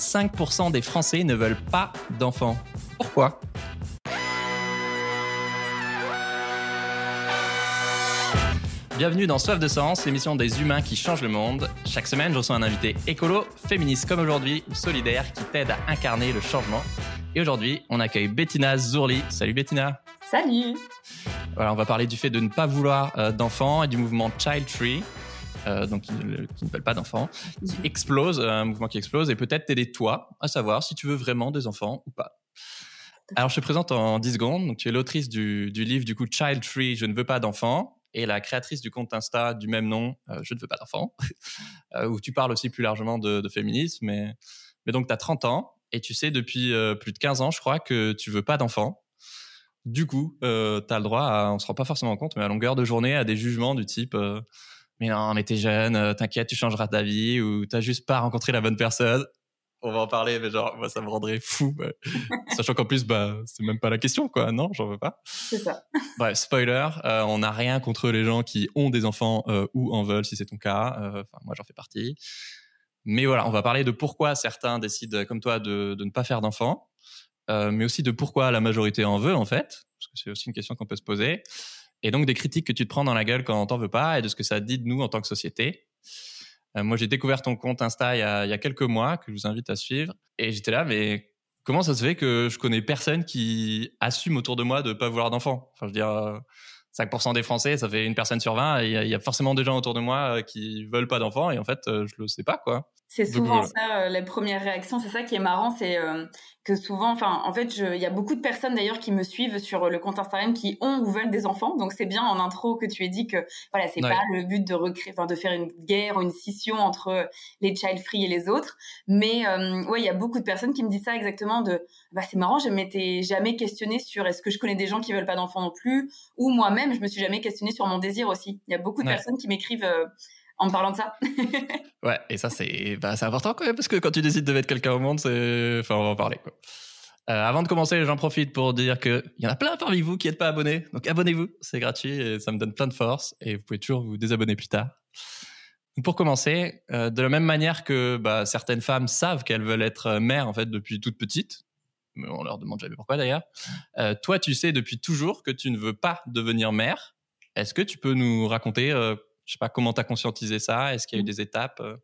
5% des Français ne veulent pas d'enfants. Pourquoi? Bienvenue dans Soif de Sens, l'émission des humains qui changent le monde. Chaque semaine, je reçois un invité écolo, féministe comme aujourd'hui, ou solidaire qui t'aide à incarner le changement. Et aujourd'hui, on accueille Bettina Zourli. Salut Bettina. Salut. Voilà, on va parler du fait de ne pas vouloir euh, d'enfants et du mouvement Child Tree. Euh, donc qui ne, qui ne veulent pas d'enfants, qui explose, un mouvement qui explose, et peut-être t'aider toi à savoir si tu veux vraiment des enfants ou pas. Alors je te présente en 10 secondes. Donc tu es l'autrice du, du livre du coup Child Tree, je ne veux pas d'enfants, et la créatrice du compte Insta du même nom, euh, je ne veux pas d'enfants, euh, où tu parles aussi plus largement de, de féminisme. Mais, mais donc tu as 30 ans et tu sais depuis euh, plus de 15 ans, je crois, que tu veux pas d'enfants. Du coup, euh, tu as le droit, à, on se rend pas forcément compte, mais à longueur de journée, à des jugements du type euh, mais non, mais t'es jeune, euh, t'inquiète, tu changeras ta vie, ou t'as juste pas rencontré la bonne personne. On va en parler, mais genre, moi, ça me rendrait fou. Sachant qu'en plus, bah, c'est même pas la question, quoi. Non, j'en veux pas. C'est ça. Bref, spoiler, euh, on n'a rien contre les gens qui ont des enfants euh, ou en veulent, si c'est ton cas. Euh, moi, j'en fais partie. Mais voilà, on va parler de pourquoi certains décident, comme toi, de, de ne pas faire d'enfants, mais aussi de pourquoi la majorité en veut, en fait, parce que c'est aussi une question qu'on peut se poser. Et donc des critiques que tu te prends dans la gueule quand t'en veux pas, et de ce que ça dit de nous en tant que société. Euh, moi, j'ai découvert ton compte Insta il y, a, quelques mois, que je vous invite à suivre, et j'étais là, mais comment ça se fait que je connais personne qui assume autour de moi de pas vouloir d'enfants? Enfin, je veux dire, euh, 5% des Français, ça fait une personne sur 20, et il y, y a forcément des gens autour de moi euh, qui veulent pas d'enfants, et en fait, euh, je le sais pas, quoi. C'est Donc, souvent voilà. ça, euh, les premières réactions. C'est ça qui est marrant, c'est euh, que souvent, enfin, en fait, il y a beaucoup de personnes d'ailleurs qui me suivent sur le compte Instagram qui ont ou veulent des enfants. Donc c'est bien en intro que tu aies dit que voilà, c'est Ouais. pas le but de recréer, enfin, de faire une guerre ou une scission entre les child free et les autres. Mais euh, ouais, il y a beaucoup de personnes qui me disent ça exactement. De, bah c'est marrant, je m'étais jamais questionnée sur est-ce que je connais des gens qui veulent pas d'enfants non plus, ou moi-même, je me suis jamais questionnée sur mon désir aussi. Il y a beaucoup de Ouais. personnes qui m'écrivent. En me parlant de ça. Ouais, et ça, c'est bah, important quand même, parce que quand tu décides de mettre quelqu'un au monde. Enfin, on va en parler, quoi. Euh, avant de commencer, j'en profite pour dire qu'il y en a plein parmi vous qui n'êtes pas abonnés. Donc abonnez-vous, c'est gratuit et ça me donne plein de force. Et vous pouvez toujours vous désabonner plus tard. Pour commencer, euh, de la même manière que bah, certaines femmes savent qu'elles veulent être euh, mères en fait depuis toute petite, mais on leur demande jamais pourquoi d'ailleurs. toi, tu sais depuis toujours que tu ne veux pas devenir mère. Est-ce que tu peux nous raconter, je sais pas, comment tu as conscientisé ça? Est-ce qu'il y a eu des étapes euh?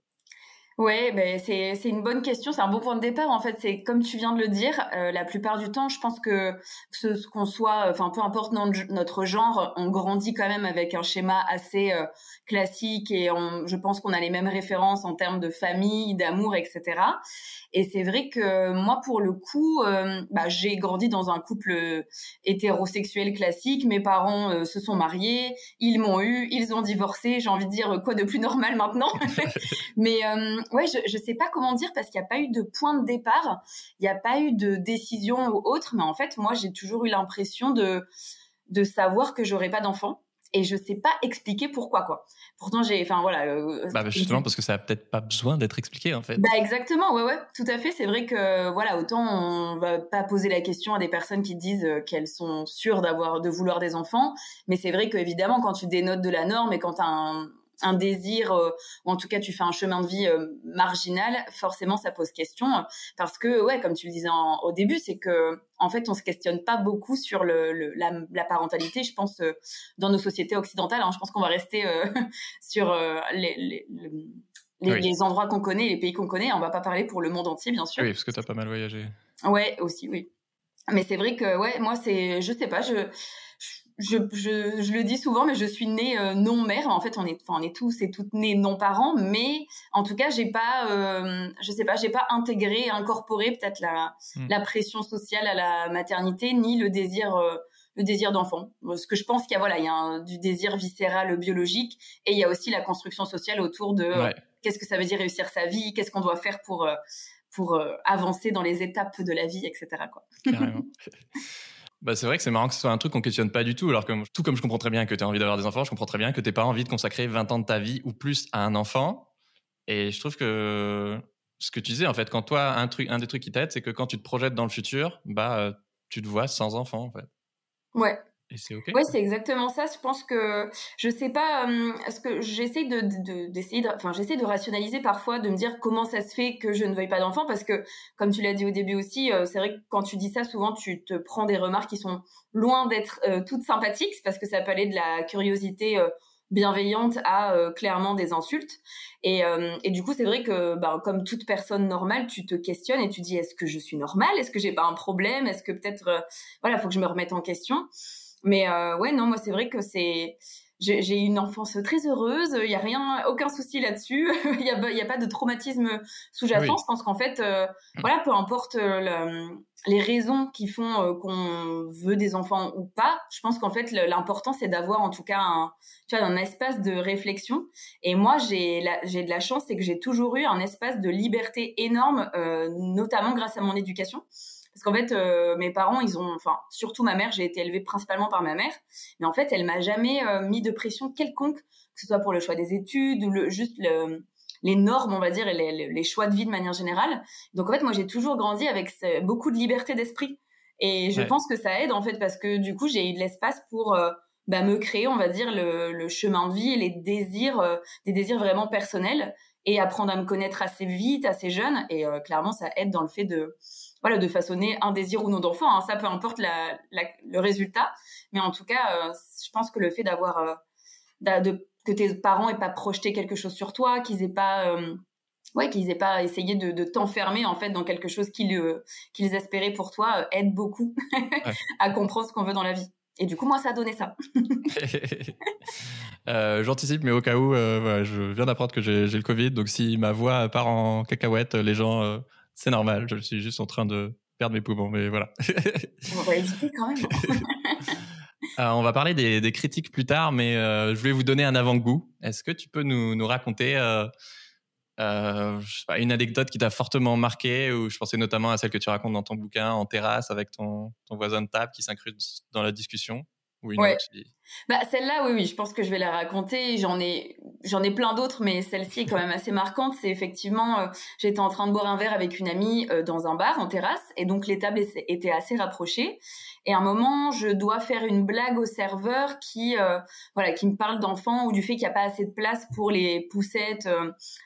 Ouais, ben c'est c'est une bonne question, c'est un bon point de départ en fait. C'est comme tu viens de le dire, euh, la plupart du temps, je pense que ce, qu'on soit, enfin peu importe notre, notre genre, on grandit quand même avec un schéma assez euh, classique et on, je pense qu'on a les mêmes références en termes de famille, d'amour, etc. Et c'est vrai que moi, pour le coup, euh, bah, j'ai grandi dans un couple hétérosexuel classique. Mes parents euh, se sont mariés, ils m'ont eu, ils ont divorcé. J'ai envie de dire quoi de plus normal maintenant? Mais euh, ouais, je, je sais pas comment dire parce qu'il n'y a pas eu de point de départ, il n'y a pas eu de décision ou autre. Mais en fait, moi, j'ai toujours eu l'impression de de savoir que j'aurais pas d'enfant et je sais pas expliquer pourquoi quoi. Pourtant, j'ai, enfin voilà. euh, Bah, justement, parce que ça a peut-être pas besoin d'être expliqué, en fait. bah exactement, ouais ouais, tout à fait. C'est vrai que voilà, autant on va pas poser la question à des personnes qui disent euh, qu'elles sont sûres d'avoir de vouloir des enfants, mais c'est vrai qu'évidemment quand tu dénotes de la norme et quand un, un désir euh, ou en tout cas tu fais un chemin de vie euh, marginal, forcément ça pose question euh, parce que ouais, comme tu le disais en- au début, c'est que en fait on se questionne pas beaucoup sur le, le- la, la parentalité. Je pense euh, dans nos sociétés occidentales, hein, je pense qu'on va rester sur les, les, le- les, Oui. les endroits qu'on connaît, les pays qu'on connaît. On va pas parler pour le monde entier, bien sûr. Oui, parce que t'as pas mal voyagé. Ouais, aussi, oui. Mais c'est vrai que, ouais, moi, c'est, je sais pas, je, je, je, je le dis souvent, mais je suis née euh, non mère. En fait, on est, on est tous et toutes nés non parents, mais en tout cas, j'ai pas, euh, je sais pas, j'ai pas intégré, incorporé peut-être la, Mm. la pression sociale à la maternité, ni le désir, euh, le désir d'enfant. Parce que je pense qu'il y a, voilà, il y a un- du désir viscéral biologique, et il y a aussi la construction sociale autour de euh, Ouais. qu'est-ce que ça veut dire réussir sa vie, qu'est-ce qu'on doit faire pour euh, pour euh, avancer dans les étapes de la vie, etc. Quoi. Carrément. Bah, c'est vrai que c'est marrant que ce soit un truc qu'on questionne pas du tout, alors que tout comme je comprends très bien que tu as envie d'avoir des enfants, je comprends très bien que tu pas envie de consacrer 20 ans de ta vie ou plus à un enfant. Et je trouve que ce que tu disais, en fait, quand toi, un, truc, un des trucs qui t'aide, c'est que quand tu te projettes dans le futur, bah, euh, tu te vois sans enfant, en fait. Ouais, et c'est ok? Ouais, c'est exactement ça. Je pense que je sais pas ce que j'essaie de d'essayer de, enfin j'essaie de rationaliser parfois de me dire comment ça se fait que je ne veuille pas d'enfant parce que comme tu l'as dit au début aussi, c'est vrai que quand tu dis ça souvent tu te prends des remarques qui sont loin d'être toutes sympathiques parce que ça peut aller de la curiosité bienveillante à euh, clairement des insultes. Et, euh, et du coup, c'est vrai que, bah, comme toute personne normale, tu te questionnes et tu dis est-ce que je suis normale? Est-ce que j'ai pas un problème? Est-ce que peut-être, euh, voilà, faut que je me remette en question. Mais ouais, non, moi, c'est vrai que c'est j'ai eu une enfance très heureuse, il y a rien, aucun souci là-dessus, il n'y a, y a, pas de traumatisme sous-jacent. Je pense qu'en fait, euh, mm. voilà, peu importe euh, les raisons qui font euh, qu'on veut des enfants ou pas, je pense qu'en fait, l'important c'est d'avoir en tout cas un, tu vois, un espace de réflexion. Et moi, j'ai j'ai de la chance, c'est que j'ai toujours eu un espace de liberté énorme, notamment grâce à mon éducation. Parce qu'en fait, euh, mes parents, ils ont, enfin, surtout ma mère, j'ai été élevée principalement par ma mère, mais en fait, elle m'a jamais euh, mis de pression quelconque, que ce soit pour le choix des études ou le, juste les normes, on va dire, et les, choix de vie de manière générale. Donc en fait, moi, j'ai toujours grandi avec beaucoup de liberté d'esprit. Et je pense que ça aide, en fait, parce que du coup, j'ai eu de l'espace pour euh, bah, me créer, on va dire, le, chemin de vie et les désirs, des désirs vraiment personnels, et apprendre à me connaître assez vite, assez jeune. Et clairement, ça aide dans le fait de voilà, de façonner un désir ou non d'enfant. Hein. ça, peu importe le résultat. Mais en tout cas, euh, je pense que le fait d'avoir, euh, que tes parents aient pas projeté quelque chose sur toi, qu'ils aient pas, euh, ouais, qu'ils aient pas essayé de, t'enfermer en fait dans quelque chose qu'ils, qu'ils espéraient pour toi, aide beaucoup à comprendre ce qu'on veut dans la vie. Et du coup, moi, ça a donné ça. j'anticipe, mais au cas où, je viens d'apprendre que j'ai, le Covid. Donc, si ma voix part en cacahuète, les gens c'est normal, je suis juste en train de perdre mes poumons, mais voilà. on va hésiter quand même. Euh, on va parler des, critiques plus tard, mais euh, je voulais vous donner un avant-goût. Est-ce que tu peux nous, raconter euh, une anecdote qui t'a fortement marqué, ou je pensais notamment à celle que tu racontes dans ton bouquin, en terrasse avec ton, ton voisin de table qui s'incruste dans la discussion? Ouais. Bah celle-là, oui, oui, je pense que je vais la raconter. J'en ai, j'en ai plein d'autres, mais celle-ci est quand même assez marquante. C'est effectivement, euh, j'étais en train de boire un verre avec une amie euh, dans un bar en terrasse, et donc les tables étaient assez rapprochées. Et à un moment, je dois faire une blague au serveur qui, euh, voilà, qui me parle d'enfants ou du fait qu'il n'y a pas assez de place pour les poussettes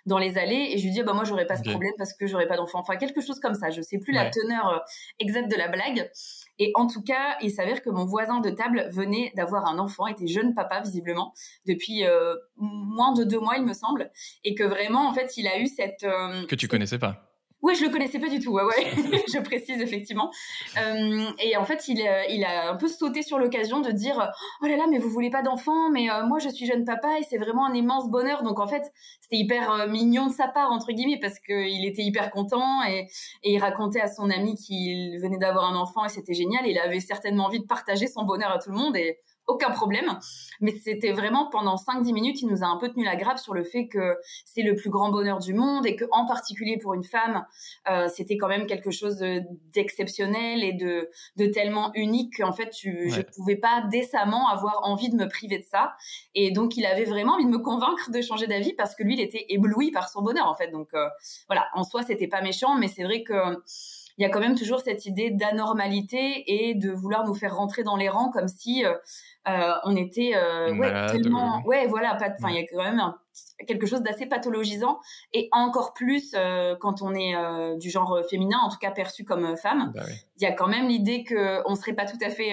dans les allées. Et je lui dis, bah moi, j'aurais pas ce problème parce que j'aurais pas d'enfants. Enfin, quelque chose comme ça. Je sais plus la teneur exacte de la blague. Et en tout cas, il s'avère que mon voisin de table venait d'avoir un enfant, était jeune papa visiblement depuis euh, moins de deux mois, il me semble, et que vraiment, en fait, il a eu cette euh, que tu connaissais pas. Oui, je le connaissais pas du tout. Ouais, ouais. je précise effectivement. Euh, et en fait, il, euh, il a un peu sauté sur l'occasion de dire oh là là, mais vous voulez pas d'enfant, mais euh, moi je suis jeune papa et c'est vraiment un immense bonheur. Donc en fait, c'était hyper euh, mignon de sa part entre guillemets parce qu'il était hyper content et, et il racontait à son ami qu'il venait d'avoir un enfant et c'était génial. Il avait certainement envie de partager son bonheur à tout le monde et aucun problème. Mais c'était vraiment pendant 5-10 minutes, il nous a un peu tenu la grappe sur le fait que c'est le plus grand bonheur du monde et que, en particulier pour une femme, euh, c'était quand même quelque chose d'exceptionnel et de, de tellement unique qu'en fait, tu, je pouvais pas décemment avoir envie de me priver de ça. Et donc, il avait vraiment envie de me convaincre de changer d'avis parce que lui, il était ébloui par son bonheur, en fait. Donc, euh, voilà, en soi, c'était pas méchant, mais c'est vrai que il y a quand même toujours cette idée d'anormalité et de vouloir nous faire rentrer dans les rangs comme si euh, euh, on était euh, ouais, tellement ouais. voilà enfin il y a quand même quelque chose d'assez pathologisant et encore plus quand on est du genre féminin en tout cas perçu comme femme. Bah il y a quand même l'idée que on serait pas tout à fait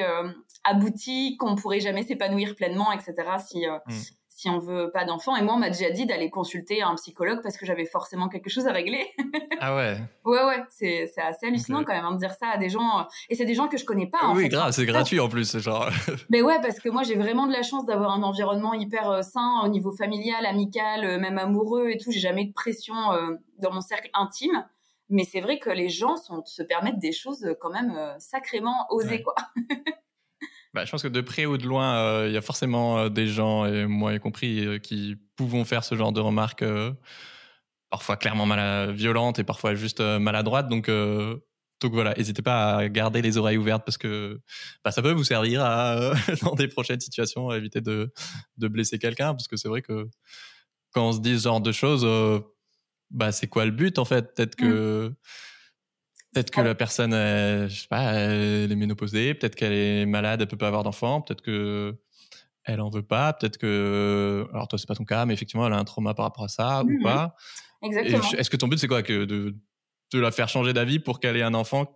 abouti qu'on pourrait jamais s'épanouir pleinement etc si mm si on veut pas d'enfants. Et moi, on m'a déjà dit d'aller consulter un psychologue parce que j'avais forcément quelque chose à régler. ah ouais. Ouais, ouais. C'est, c'est assez hallucinant quand même hein, de dire ça à des gens. Et c'est des gens que je connais pas. oui, grave, c'est gratuit en plus, genre. Mais ouais, parce que moi, j'ai vraiment de la chance d'avoir un environnement hyper euh, sain au niveau familial, amical, euh, même amoureux et tout. J'ai jamais de pression euh, dans mon cercle intime. Mais c'est vrai que les gens sont, se permettent des choses quand même sacrément osées, quoi. Bah, je pense que de près ou de loin, euh, il y a forcément euh, des gens, et moi y compris, euh, qui pouvons faire ce genre de remarques, parfois clairement mal violentes et parfois juste maladroites. Donc, donc voilà, n'hésitez pas à garder les oreilles ouvertes parce que bah, ça peut vous servir dans des prochaines situations à éviter de, de blesser quelqu'un. Parce que c'est vrai que quand on se dit ce genre de choses, bah, c'est quoi le but en fait? Peut-être que. Mmh. Peut-être que la personne, je sais pas, elle est ménopausée, peut-être qu'elle est malade, elle peut pas avoir d'enfant, peut-être que elle en veut pas, peut-être que, alors toi c'est pas ton cas, mais effectivement elle a un trauma par rapport à ça ou mmh pas. Exactement. Est-ce que ton but c'est quoi, que de, de la faire changer d'avis pour qu'elle ait un enfant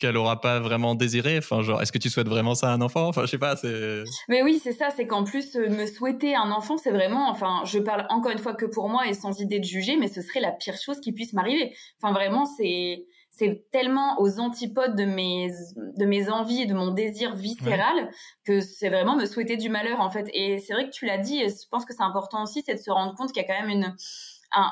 qu'elle aura pas vraiment désiré? Enfin, genre, est-ce que tu souhaites vraiment ça à un enfant? Enfin, je sais pas, c'est. Mais oui, c'est ça, c'est qu'en plus, euh, me souhaiter un enfant, c'est vraiment, enfin, je parle encore une fois que pour moi et sans idée de juger, mais ce serait la pire chose qui puisse m'arriver. Enfin, vraiment, c'est c'est tellement aux antipodes de mes de mes envies et de mon désir viscéral que c'est vraiment me souhaiter du malheur en fait. Et c'est vrai que tu l'as dit, et je pense que c'est important aussi, c'est de se rendre compte qu'il y a quand même une un,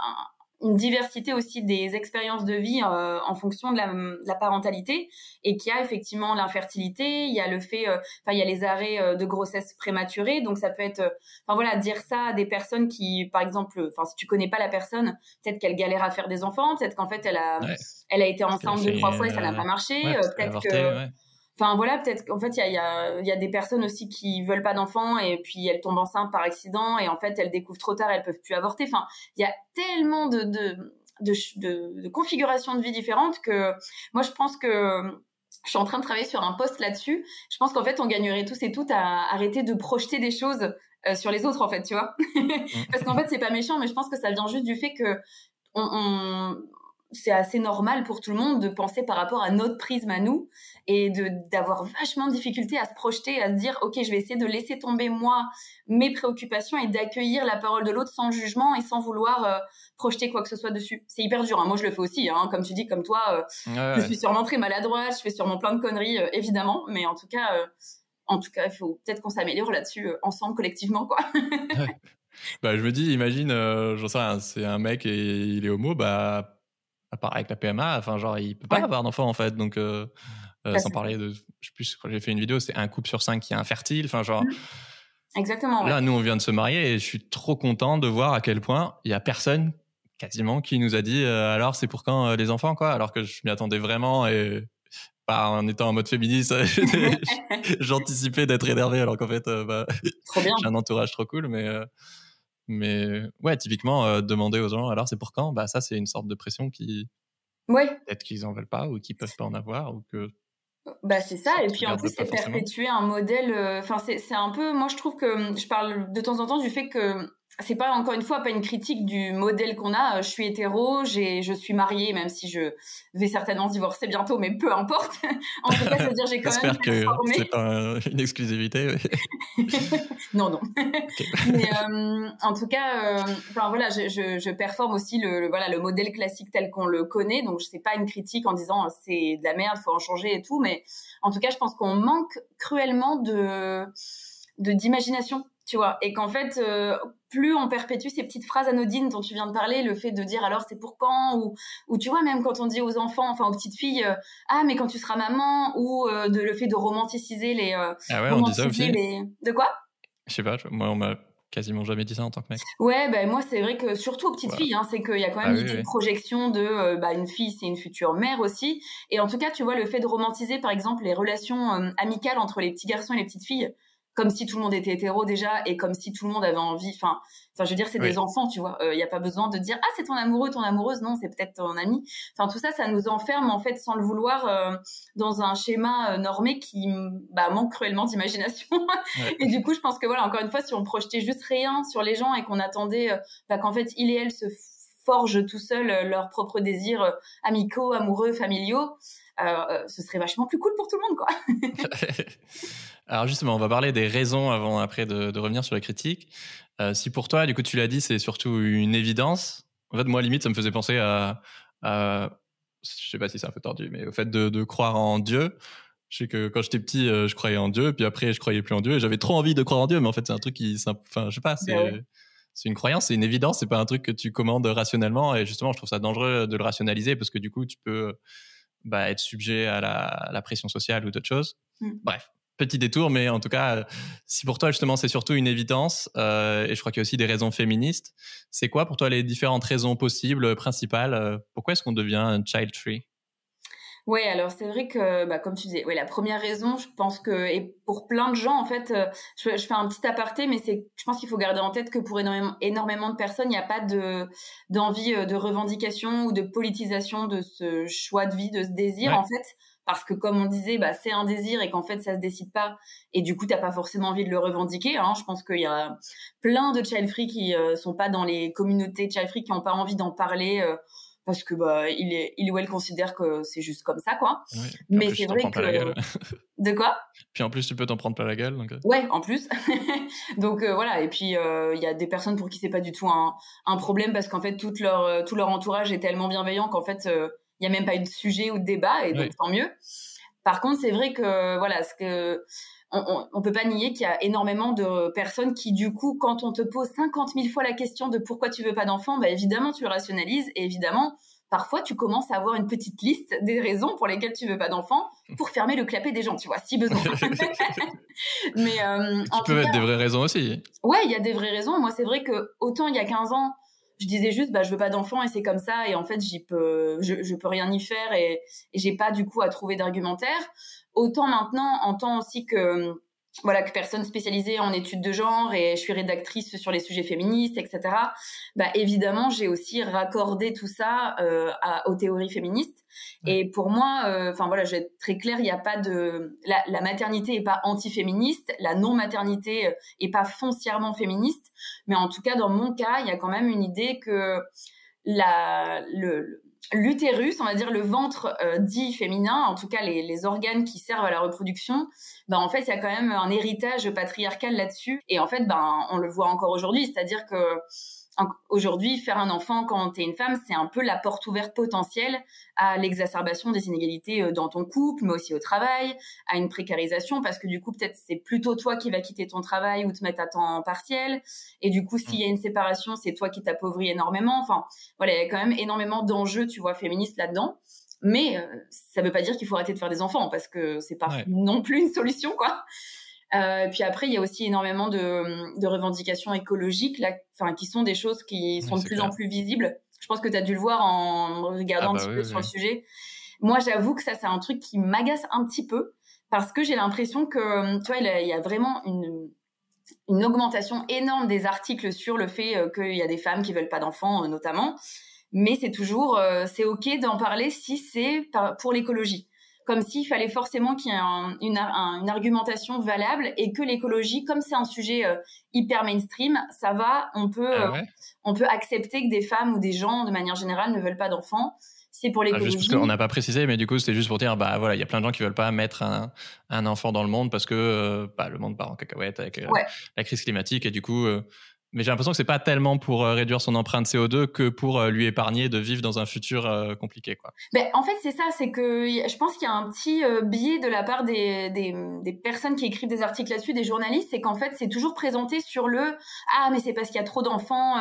une diversité aussi des expériences de vie euh, en fonction de la, de la parentalité et qu'il y a effectivement l'infertilité, il y a le fait, euh, enfin il y a les arrêts euh, de grossesse prématurée, donc ça peut être, enfin voilà, dire ça à des personnes qui, par exemple, enfin si tu connais pas la personne, peut-être qu'elle galère à faire des enfants, peut-être qu'en fait elle a, elle a été enceinte deux trois fois et ça n'a pas marché, peut-être que Enfin voilà, peut-être qu'en fait il y a, des personnes aussi qui veulent pas d'enfants et puis elles tombent enceintes par accident et en fait elles découvrent trop tard, elles peuvent plus avorter. Enfin, il y a tellement de configurations de vie différentes que moi je pense que je suis en train de travailler sur un poste là-dessus. Je pense qu'en fait on gagnerait tous et toutes à arrêter de projeter des choses euh, sur les autres en fait, tu vois. Parce qu'en fait c'est pas méchant, mais je pense que ça vient juste du fait que c'est assez normal pour tout le monde de penser par rapport à notre prisme à nous et de d'avoir vachement de difficulté à se projeter, à se dire ok je vais essayer de laisser tomber moi mes préoccupations et d'accueillir la parole de l'autre sans jugement et sans vouloir euh, projeter quoi que ce soit dessus. C'est hyper dur. Hein. Moi je le fais aussi, hein. comme tu dis, comme toi, euh, je suis sûrement très maladroite, je fais sûrement plein de conneries euh, évidemment, mais en tout cas, en tout cas il faut peut-être qu'on s'améliore là-dessus ensemble collectivement quoi. Bah je me dis imagine j'en sais c'est un mec et il est homo bah à part avec la PMA, enfin, genre, il peut pas avoir d'enfant, en fait. Donc, euh, euh, sans parler de, je sais plus, quand j'ai fait une vidéo, c'est un couple sur cinq qui est infertile. Enfin, genre. Mmh. Exactement. Là, nous, on vient de se marier et je suis trop content de voir à quel point il y a personne, quasiment, qui nous a dit, euh, alors, c'est pour quand les enfants, quoi. Alors que je m'y attendais vraiment et, pas en étant en mode féministe, j'anticipais d'être énervé alors qu'en fait, bah, j'ai un entourage trop cool, mais mais ouais, typiquement, euh, demander aux gens, alors c'est pour quand? Bah ça, c'est une sorte de pression qui. Ouais. Peut-être qu'ils en veulent pas ou qu'ils peuvent pas en avoir ou que. Bah c'est ça, et puis en plus c'est perpétuer un modèle. Euh, enfin c'est un peu, moi je trouve que je parle de temps en temps du fait que c'est pas encore une fois pas une critique du modèle qu'on a. Je suis hétéro, j'ai, je suis mariée, même si je vais certainement divorcer bientôt, mais peu importe. en tout cas, c'est à dire j'ai quand même. J'espère que c'est pas une exclusivité. non, non. mais euh, en tout cas, euh, enfin voilà, je, je, je, performe aussi le, voilà le modèle classique tel qu'on le connaît. Donc c'est pas une critique en disant c'est de la merde, faut en changer et tout, mais en tout cas, je pense qu'on manque cruellement de de d'imagination tu vois, et qu'en fait, euh, plus on perpétue ces petites phrases anodines dont tu viens de parler, le fait de dire alors c'est pour quand, ou, ou tu vois, même quand on dit aux enfants, enfin aux petites filles, euh, ah mais quand tu seras maman, ou euh, de le fait de romanticiser les. ah ouais, on dit ça aussi. De quoi? Je sais pas, moi on m'a quasiment jamais dit ça en tant que mec. Ouais, ben moi c'est vrai que surtout aux petites filles, hein, c'est qu'il y a quand même ah une projection de bah, une fille, c'est une future mère aussi. Et en tout cas, tu vois, le fait de romantiser par exemple les relations amicales entre les petits garçons et les petites filles, comme si tout le monde était hétéro déjà et comme si tout le monde avait envie. Enfin, enfin, je veux dire, c'est des enfants, tu vois. Il euh, n'y a pas besoin de dire ah c'est ton amoureux, ton amoureuse. Non, c'est peut-être ton ami. Enfin, tout ça, ça nous enferme en fait sans le vouloir euh, dans un schéma euh, normé qui bah, manque cruellement d'imagination. et du coup, je pense que voilà, encore une fois, si on projetait juste rien sur les gens et qu'on attendait bah, qu'en fait il et elle se forgent tout seuls leurs propres désirs amicaux, amoureux, familiaux, ce serait vachement plus cool pour tout le monde, quoi. Alors justement, on va parler des raisons avant après de, revenir sur la critique. Euh, si pour toi, du coup, tu l'as dit, c'est surtout une évidence. En fait, moi, limite, ça me faisait penser à, à je sais pas si c'est un peu tordu, mais au fait de, croire en Dieu. Je sais que quand j'étais petit, euh, je croyais en Dieu, puis après, je croyais plus en Dieu, et j'avais trop envie de croire en Dieu, mais en fait, c'est un truc qui, enfin, je sais pas, c'est, une croyance, c'est une évidence, c'est pas un truc que tu commandes rationnellement, et justement, je trouve ça dangereux de le rationaliser parce que du coup, tu peux bah, être sujet à la, la pression sociale ou d'autres choses. Mm. Bref, petit détour, mais en tout cas, si pour toi justement c'est surtout une évidence, euh, et je crois qu'il y a aussi des raisons féministes, c'est quoi pour toi les différentes raisons possibles, principales Pourquoi est-ce qu'on devient un child free? Ouais, alors c'est vrai que, bah, comme tu disais, ouais, la première raison, je pense que, et pour plein de gens, en fait, euh, je, fais un petit aparté, mais c'est, je pense qu'il faut garder en tête que pour énormément, énormément de personnes, il n'y a pas de d'envie euh, de revendication ou de politisation de ce choix de vie, de ce désir, en fait, parce que comme on disait, bah, c'est un désir et qu'en fait ça se décide pas, et du coup t'as pas forcément envie de le revendiquer. Hein. Je pense qu'il y a plein de child free qui euh, sont pas dans les communautés child free qui ont pas envie d'en parler parce que bah il est il ou elle considère que c'est juste comme ça quoi. mais c'est vrai que de quoi? Puis en plus tu peux t'en prendre pas la gueule donc. Euh. Ouais, en plus. donc euh, voilà et puis euh, il y a des personnes pour qui c'est pas du tout un, un problème parce qu'en fait tout leur tout leur entourage est tellement bienveillant qu'en fait il y a même pas eu de sujet ou de débat et donc tant mieux. Par contre, c'est vrai que voilà, ce que on, on, peut pas nier qu'il y a énormément de personnes qui, du coup, quand on te pose 50 000 fois la question de pourquoi tu veux pas d'enfant, bah évidemment tu le rationalises et évidemment parfois tu commences à avoir une petite liste des raisons pour lesquelles tu veux pas d'enfant pour fermer le clapet des gens, tu vois, si besoin. Mais euh, tu peux être des vraies raisons aussi. Ouais, il y a des vraies raisons. Moi, c'est vrai que autant il y a 15 ans, je disais juste bah je veux pas d'enfant et c'est comme ça. Et en fait j'y peux je, je peux rien y faire et, et j'ai pas du coup à trouver d'argumentaire. Autant maintenant en tant aussi que voilà que personne spécialisée en études de genre et je suis rédactrice sur les sujets féministes etc bah évidemment j'ai aussi raccordé tout ça euh, à, aux théories féministes. Et pour moi euh, enfin voilà je vais être très claire il n'y a pas de la, la maternité est pas anti-féministe la non maternité est pas foncièrement féministe. Mais en tout cas dans mon cas il y a quand même une idée que la le l'utérus, on va dire le ventre euh, dit féminin, en tout cas les, les, organes qui servent à la reproduction, ben en fait il y a quand même un héritage patriarcal là-dessus. Et en fait, ben on le voit encore aujourd'hui, c'est-à-dire que Aujourd'hui, faire un enfant quand tu es une femme, c'est un peu la porte ouverte potentielle à l'exacerbation des inégalités euh, dans ton couple, mais aussi au travail, à une précarisation, parce que du coup, peut-être c'est plutôt toi qui vas quitter ton travail ou te mettre à temps partiel. Et du coup, s'il y a une séparation, c'est toi qui t'appauvris énormément. Enfin, voilà, il y a quand même énormément d'enjeux, tu vois, féministes là-dedans. Mais euh, ça veut pas dire qu'il faut arrêter de faire des enfants, parce que c'est pas non plus une solution, quoi. Euh, puis après, il y a aussi énormément de, de revendications écologiques, là, enfin, qui sont des choses qui sont de plus en plus visibles. Je pense que tu as dû le voir en regardant ah un bah petit peu sur le sujet. Moi, j'avoue que ça, c'est un truc qui m'agace un petit peu parce que j'ai l'impression que, tu vois, il y a vraiment une, une augmentation énorme des articles sur le fait euh, qu'il y a des femmes qui veulent pas d'enfants, euh, notamment. Mais c'est toujours, euh, c'est ok d'en parler si c'est pour l'écologie comme s'il fallait forcément qu'il y ait une, argumentation valable et que l'écologie, comme c'est un sujet euh, hyper mainstream, ça va, on peut, ah euh, on peut accepter que des femmes ou des gens, de manière générale, ne veulent pas d'enfants. C'est pour ah, l'écologie. juste parce qu'on n'a pas précisé, mais du coup, c'était juste pour dire, bah voilà, il y a plein de gens qui veulent pas mettre un, enfant dans le monde parce que euh, bah, le monde part en cacahuète avec la crise climatique et du coup, mais j'ai l'impression que c'est pas tellement pour euh, réduire son empreinte CO2 que pour euh, lui épargner de vivre dans un futur euh, compliqué, quoi. Ben, en fait, c'est ça, c'est que je pense qu'il y a un petit biais de la part des, des, des personnes qui écrivent des articles là-dessus, des journalistes, c'est qu'en fait, c'est toujours présenté sur le ah mais c'est parce qu'il y a trop d'enfants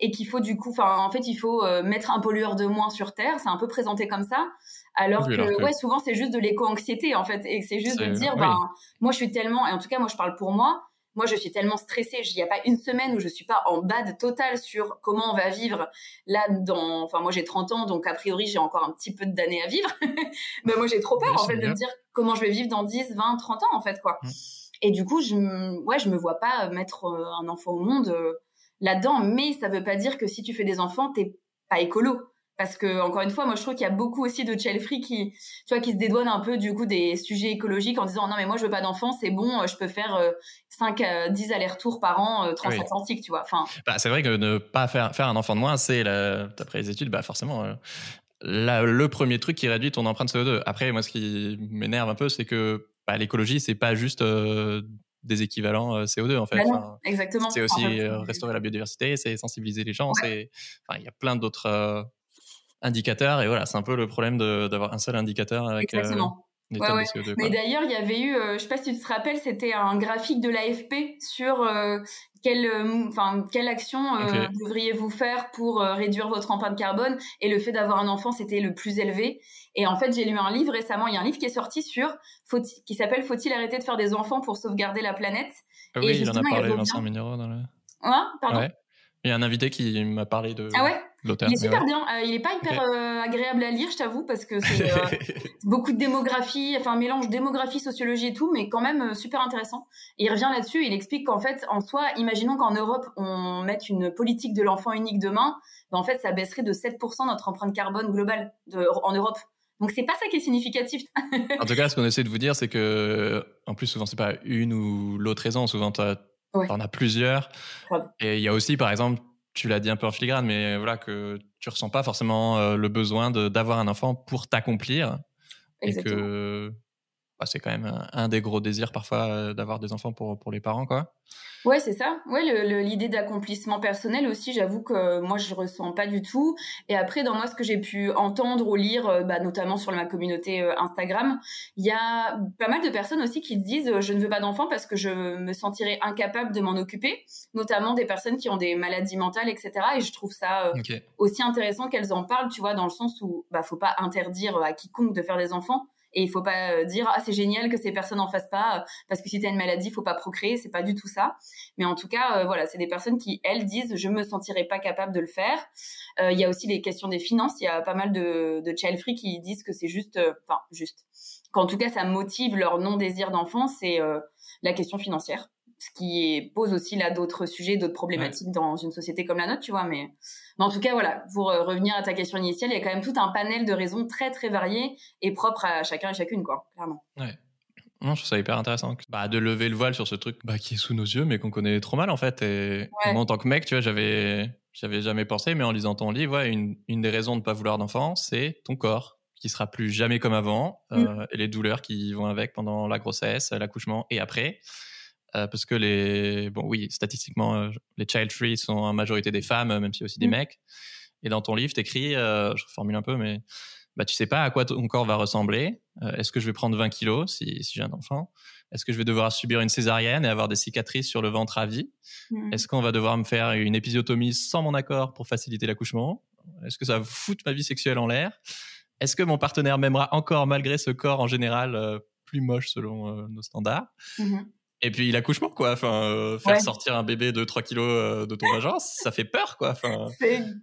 et qu'il faut du coup, enfin en fait, il faut mettre un pollueur de moins sur Terre. C'est un peu présenté comme ça. Alors, que, ouais, souvent c'est juste de l'éco-anxiété en fait, et c'est juste de dire, ben moi je suis tellement, et en tout cas moi je parle pour moi, moi, je suis tellement stressée. Il n'y a pas une semaine où je suis pas en bad total sur comment on va vivre là dans. Enfin, moi, j'ai 30 ans, donc a priori, j'ai encore un petit peu d'années à vivre. Mais moi, j'ai trop peur, en fait, de me dire comment je vais vivre dans 10, 20, 30 ans, en fait, quoi. Mm. Et du coup, je, ouais, je me vois pas mettre euh, un enfant au monde euh, là-dedans. Mais ça veut pas dire que si tu fais des enfants, t'es pas écolo parce que encore une fois moi je trouve qu'il y a beaucoup aussi de child free qui tu vois qui se dédouanent un peu du coup des sujets écologiques en disant non mais moi je veux pas d'enfants c'est bon euh, je peux faire 5 à 10 allers-retours par an euh, transatlantique tu vois enfin bah, c'est vrai que ne pas faire faire un enfant de moins c'est d'après les études bah forcément euh, le premier truc qui réduit ton empreinte CO2 après moi ce qui m'énerve un peu c'est que bah, l'écologie c'est pas juste des équivalents CO2 en fait. Bah exactement. C'est aussi restaurer la biodiversité, c'est sensibiliser les gens, c'est il y a plein d'autres indicateur. Et voilà, c'est un peu le problème d'avoir un seul indicateur avec. Euh, Exactement. Mais d'ailleurs, il y avait eu, euh, je sais pas si tu te rappelles, c'était un graphique de l'AFP sur euh, quelle, enfin, quelle action devriez-vous faire pour réduire votre empreinte carbone. Et le fait d'avoir un enfant, c'était le plus élevé. Et en fait, j'ai lu un livre récemment. Il y a un livre qui est sorti sur qui s'appelle Faut-il arrêter de faire des enfants pour sauvegarder la planète? Ah Oui, il en a parlé, Vincent Minero. Dans le... Hein, pardon? Il y a un invité qui m'a parlé de, ah ouais? Il est super bien. il est pas hyper agréable à lire, je t'avoue, parce que c'est beaucoup de démographie, enfin un mélange démographie, sociologie et tout, mais quand même super intéressant. Et il revient là-dessus. Il explique qu'en fait, en soi, imaginons qu'en Europe on mette une politique de l'enfant unique demain, ben, en fait, ça baisserait de 7% notre empreinte carbone globale de, en Europe. Donc c'est pas ça qui est significatif. en tout cas, ce qu'on essaie de vous dire, c'est que en plus souvent c'est pas une ou l'autre raison, souvent tu en as plusieurs. Et il y a aussi, par exemple, tu l'as dit un peu en filigrane, mais voilà que tu ressens pas forcément euh, le besoin d'avoir un enfant pour t'accomplir, et que bah, c'est quand même un, des gros désirs parfois euh, d'avoir des enfants pour, pour les parents, quoi. Ouais, c'est ça. Ouais, l'idée d'accomplissement personnel aussi, j'avoue que moi je ressens pas du tout. Et après, dans moi, ce que j'ai pu entendre ou lire, euh, bah, notamment sur ma communauté euh, Instagram, il y a pas mal de personnes aussi qui disent je ne veux pas d'enfants parce que je me sentirais incapable de m'en occuper, notamment des personnes qui ont des maladies mentales, etc. Et je trouve ça aussi intéressant qu'elles en parlent, tu vois, dans le sens où bah faut pas interdire à quiconque de faire des enfants et il faut pas euh, dire ah c'est génial que ces personnes en fassent pas euh, parce que si tu as une maladie, il faut pas procréer, c'est pas du tout ça. Mais en tout cas, euh, voilà, c'est des personnes qui elles disent je me sentirais pas capable de le faire. Il y a aussi les questions des finances. Il y a pas mal de, de child free qui disent que c'est juste, enfin juste, qu'en tout cas ça motive leur non désir d'enfant, c'est la question financière ce qui pose aussi là d'autres sujets, d'autres problématiques dans une société comme la nôtre, tu vois. Mais, en tout cas, voilà, pour euh, revenir à ta question initiale, il y a quand même tout un panel de raisons très très variées et propres à chacun et chacune, quoi, clairement. Ouais. Non, je trouve ça hyper intéressant bah, de lever le voile sur ce truc bah, qui est sous nos yeux, mais qu'on connaît trop mal en fait. Et moi, en tant que mec, tu vois, j'avais, j'avais jamais pensé, mais en lisant ton livre, ouais, une, une des raisons de ne pas vouloir d'enfant, c'est ton corps qui sera plus jamais comme avant mm. euh, et les douleurs qui vont avec pendant la grossesse, l'accouchement et après. Euh, parce que les, bon, oui, statistiquement, euh, les child free sont en majorité des femmes, même si aussi des mmh. mecs. Et dans ton livre, tu écris, euh, je reformule un peu, mais bah, tu sais pas à quoi ton corps va ressembler. Est-ce que je vais prendre 20 kilos si, si j'ai un enfant? Est-ce que je vais devoir subir une césarienne et avoir des cicatrices sur le ventre à vie? Mmh. Est-ce qu'on va devoir me faire une épisiotomie sans mon accord pour faciliter l'accouchement? Est-ce que ça va foutre ma vie sexuelle en l'air? Est-ce que mon partenaire m'aimera encore malgré ce corps en général plus moche selon nos standards? Mmh et puis l'accouchement, quoi. Enfin, euh, faire sortir un bébé de 3 kilos euh, de ton vagin, ça fait peur, quoi. Enfin...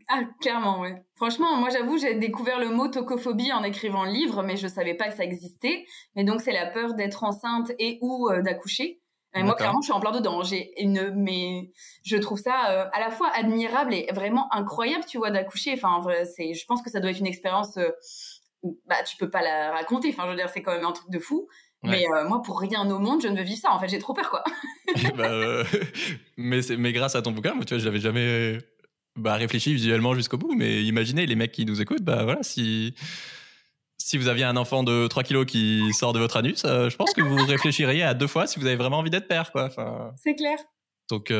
Ah, clairement, ouais. Franchement, moi, j'avoue, j'ai découvert le mot tocophobie en écrivant le livre, mais je savais pas que ça existait. Mais donc, c'est la peur d'être enceinte et ou euh, d'accoucher. Et moi, clairement, je suis en plein dedans. J'ai une, mais je trouve ça à la fois admirable et vraiment incroyable, tu vois, d'accoucher. Enfin, c'est, je pense que ça doit être une expérience. bah, tu peux pas la raconter. Enfin, je veux dire, c'est quand même un truc de fou. Mais euh, moi, pour rien au monde, je ne veux vivre ça. En fait, j'ai trop peur, quoi. bah, euh, mais, mais grâce à ton bouquin, moi, tu vois, j'avais jamais bah, réfléchi visuellement jusqu'au bout. Mais imaginez les mecs qui nous écoutent, bah voilà, si si vous aviez un enfant de 3 kilos qui sort de votre anus, euh, je pense que vous réfléchiriez à deux fois si vous avez vraiment envie d'être père, quoi. Enfin, C'est clair. Donc,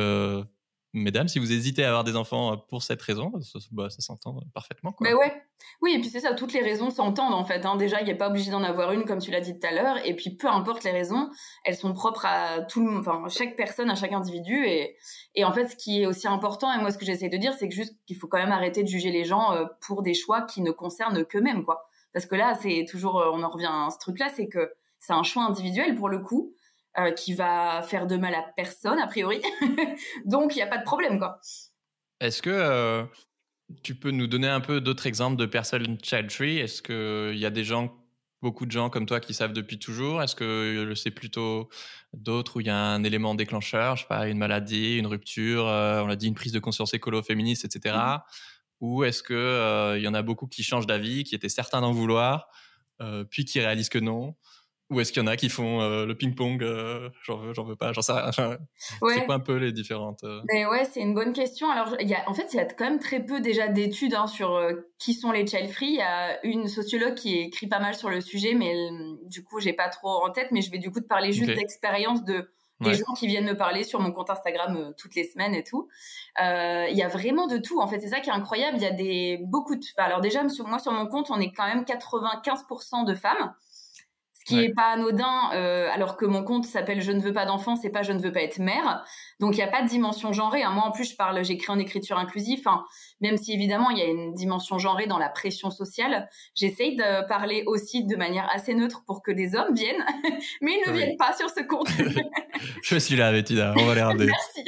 mesdames, si vous hésitez à avoir des enfants euh, pour cette raison, ça, bah, ça s'entend parfaitement. Quoi. Mais ouais, oui, et puis c'est ça, toutes les raisons s'entendent en fait. Hein. Déjà, il n'est pas obligé d'en avoir une, comme tu l'as dit tout à l'heure, et puis peu importe les raisons, elles sont propres à tout le enfin chaque personne, à chaque individu, et, en fait, ce qui est aussi important, et moi ce que j'essaie de dire, c'est que juste qu'il faut quand même arrêter de juger les gens euh, pour des choix qui ne concernent qu'eux-mêmes, quoi. Parce que là, c'est toujours, euh, on en revient à ce truc-là, c'est que c'est un choix individuel pour le coup. Euh, qui va faire de mal à personne, a priori. Donc, il n'y a pas de problème, quoi. Est-ce que euh, tu peux nous donner un peu d'autres exemples de personnes child free Est-ce qu'il y a des gens, beaucoup de gens comme toi qui savent depuis toujours? Est-ce que c'est plutôt d'autres où il y a un élément déclencheur, je sais pas, une maladie, une rupture, euh, on a dit une prise de conscience écolo-féministe, etc. Mmh. Ou est-ce qu'il il y en a beaucoup qui changent d'avis, qui étaient certains d'en vouloir, puis qui réalisent que non? Ou est-ce qu'il y en a qui font euh, le ping-pong euh, J'en veux, j'en veux pas, j'en sais rien. C'est quoi un peu les différentes euh? Mais ouais, c'est une bonne question. Alors, y a, en fait, il y a quand même très peu déjà d'études hein, sur qui sont les child free. Il y a une sociologue qui écrit pas mal sur le sujet, mais du coup, j'ai pas trop en tête. Mais je vais du coup te parler juste d'expérience de des gens qui viennent me parler sur mon compte Instagram toutes les semaines et tout. Il y a vraiment de tout. En fait, c'est ça qui est incroyable. Il y a des beaucoup de. Alors déjà, moi sur mon compte, on est quand même 95% de femmes qui est pas anodin, euh, alors que mon compte s'appelle Je ne veux pas d'enfants, c'est pas Je ne veux pas être mère. Donc il n'y a pas de dimension genrée. Hein. Moi en plus je parle, j'écris en écriture inclusive. Hein, même si évidemment il y a une dimension genrée dans la pression sociale, j'essaye de parler aussi de manière assez neutre pour que des hommes viennent, mais ils ne viennent pas sur ce compte. je suis là, Bettina. On va les regarder. Merci.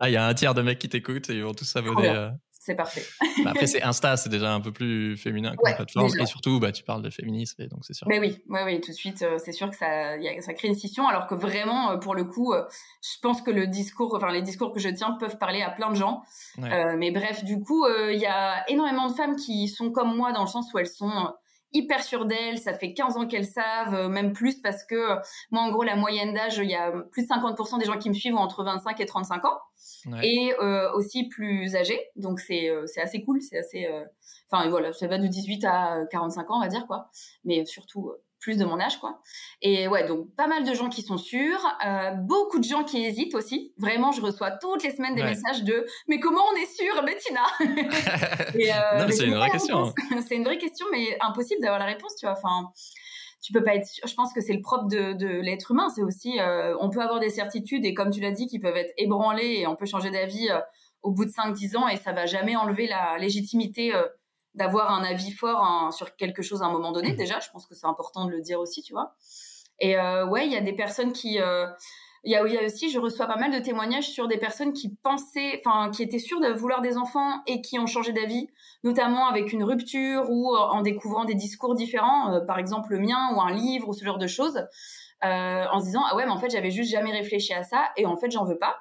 ah il y a un tiers de mecs qui t'écoutent et ils vont tous s'abonner. C'est parfait. Bah, après, c'est Insta, c'est déjà un peu plus féminin comme plateforme. Et surtout, bah, tu parles de féminisme, donc c'est sûr. Mais oui, oui, oui, tout de suite, euh, c'est sûr que ça, ça crée une scission, alors que vraiment, euh, pour le coup, euh, je pense que le discours, enfin, les discours que je tiens peuvent parler à plein de gens. mais bref, du coup, il y a énormément de femmes qui sont comme moi dans le sens où elles sont hyper sûres d'elles, ça fait 15 ans qu'elles savent, même plus parce que moi en gros la moyenne d'âge, il y a plus de 50% des gens qui me suivent ont entre 25 et 35 ans et euh, aussi plus âgés. Donc c'est euh, c'est assez cool, c'est assez euh, enfin voilà, ça va de 18 à 45 ans, on va dire quoi. Mais surtout plus de mon âge quoi. Et ouais, donc pas mal de gens qui sont sûrs, beaucoup de gens qui hésitent aussi. Vraiment, je reçois toutes les semaines des messages de mais comment on est sûr, Bettina? C'est une vraie question. c'est une vraie question, mais impossible d'avoir la réponse, tu vois. Enfin, tu peux pas être sûr. Je pense que c'est le propre de, de l'être humain. C'est aussi, euh, on peut avoir des certitudes et comme tu l'as dit, qui peuvent être ébranlées et on peut changer d'avis euh, au bout de 5-10 ans et ça va jamais enlever la légitimité euh, d'avoir un avis fort sur quelque chose à un moment donné. Mmh. Déjà, je pense que c'est important de le dire aussi, tu vois. Et ouais, il y a des personnes qui il y, a, aussi, je reçois pas mal de témoignages sur des personnes qui pensaient, enfin, qui étaient sûres de vouloir des enfants et qui ont changé d'avis, notamment avec une rupture ou euh, en découvrant des discours différents, euh, par exemple le mien ou un livre ou ce genre de choses, euh, en se disant ah ouais, mais en fait j'avais juste jamais réfléchi à ça et en fait j'en veux pas.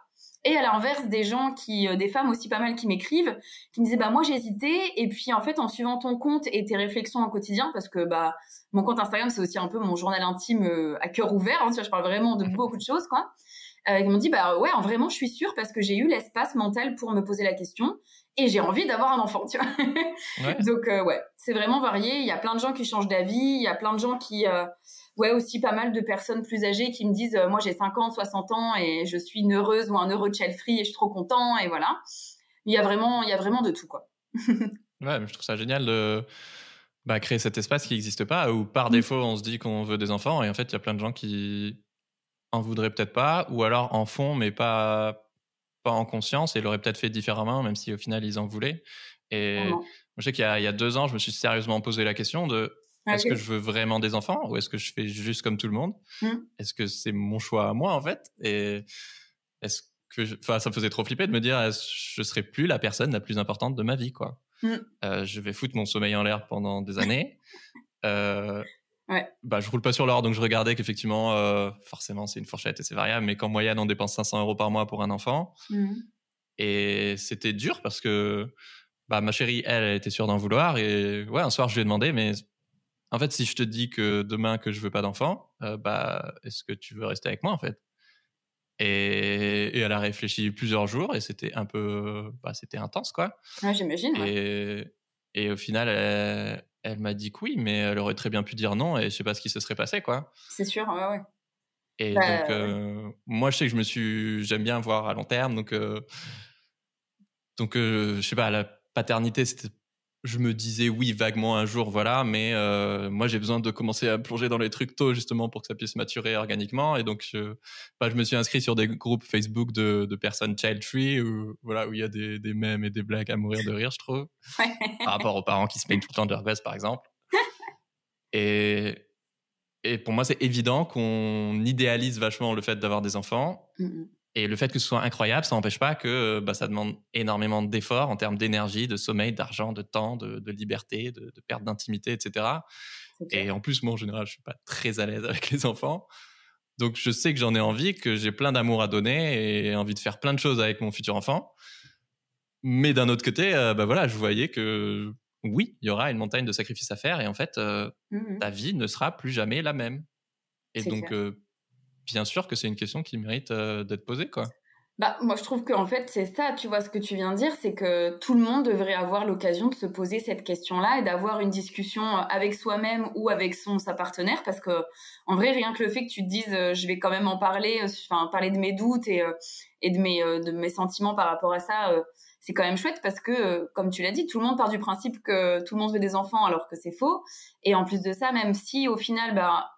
Et à l'inverse, des gens qui, des femmes aussi pas mal qui m'écrivent, qui me disaient bah moi j'ai hésité et puis en fait en suivant ton compte et tes réflexions au quotidien, parce que bah mon compte Instagram c'est aussi un peu mon journal intime euh, à cœur ouvert, hein, tu vois, je parle vraiment de beaucoup de choses quoi. Euh, ils m'ont dit bah ouais, vraiment je suis sûre parce que j'ai eu l'espace mental pour me poser la question et j'ai envie d'avoir un enfant, tu vois. Donc euh, ouais, c'est vraiment varié. Il y a plein de gens qui changent d'avis, il y a plein de gens qui euh, ouais, aussi pas mal de personnes plus âgées qui me disent euh, moi j'ai 50, 60 ans et je suis une heureuse ou un heureux child free et je suis trop content et voilà. Il y a vraiment il y a vraiment de tout quoi. ouais, je trouve ça génial de bah, créer cet espace qui n'existe pas où par mm. défaut on se dit qu'on veut des enfants et en fait il y a plein de gens qui en voudraient peut-être pas ou alors en font mais pas pas en conscience et l'auraient peut-être fait différemment même si au final ils en voulaient. Et je sais qu'il y, y, a deux ans je me suis sérieusement posé la question de ah est-ce que je veux vraiment des enfants ou est-ce que je fais juste comme tout le monde? Mmh. Est-ce que c'est mon choix à moi en fait? Et est-ce que, enfin, ça me faisait trop flipper de me dire, je serai plus la personne la plus importante de ma vie, quoi? Mmh. Euh, je vais foutre mon sommeil en l'air pendant des années. euh, ouais. Bah, je roule pas sur l'or, donc je regardais qu'effectivement, euh, forcément, c'est une fourchette et c'est variable, mais qu'en moyenne, on dépense 500 euros par mois pour un enfant. Mmh. Et c'était dur parce que bah, ma chérie, elle, elle était sûre d'en vouloir. Et ouais, un soir, je lui ai demandé, mais en fait, si je te dis que demain que je veux pas d'enfant, euh, bah, est-ce que tu veux rester avec moi en fait? Et, elle a réfléchi plusieurs jours et c'était un peu, bah, c'était intense quoi. Ouais, j'imagine. Et, et, au final, elle, m'a dit que oui, mais elle aurait très bien pu dire non et je sais pas ce qui se serait passé quoi. C'est sûr, ouais, ouais. Et bah, donc, euh, moi, je sais que je me suis, j'aime bien voir à long terme, donc, euh, donc, je sais pas, la paternité, c'était je me disais oui vaguement un jour, voilà, mais euh, moi j'ai besoin de commencer à plonger dans les trucs tôt justement pour que ça puisse maturer organiquement. Et donc je, bah, je me suis inscrit sur des groupes Facebook de, de personnes child free où voilà où il y a des, des mèmes et des blagues à mourir de rire, je trouve, par rapport aux parents qui se plaignent tout le temps de leur par exemple. Et et pour moi c'est évident qu'on idéalise vachement le fait d'avoir des enfants. Et le fait que ce soit incroyable, ça n'empêche pas que bah, ça demande énormément d'efforts en termes d'énergie, de sommeil, d'argent, de temps, de, liberté, de, perte d'intimité, etc. Et en plus, moi, en général, je suis pas très à l'aise avec les enfants. Donc, je sais que j'en ai envie, que j'ai plein d'amour à donner et envie de faire plein de choses avec mon futur enfant. Mais d'un autre côté, euh, bah voilà, je voyais que oui, il y aura une montagne de sacrifices à faire et en fait, euh, mmh ta vie ne sera plus jamais la même. Et donc, euh, bien sûr que c'est une question qui mérite euh, d'être posée, quoi. Bah, moi, je trouve qu'en fait, c'est ça, tu vois, ce que tu viens de dire, c'est que tout le monde devrait avoir l'occasion de se poser cette question-là et d'avoir une discussion avec soi-même ou avec son, sa partenaire, parce que, en vrai, rien que le fait que tu te dises, euh, je vais quand même en parler, euh, enfin, parler de mes doutes et, et de mes, de mes sentiments par rapport à ça, c'est quand même chouette parce que, comme tu l'as dit, tout le monde part du principe que tout le monde veut des enfants alors que c'est faux. Et en plus de ça, même si au final, bah,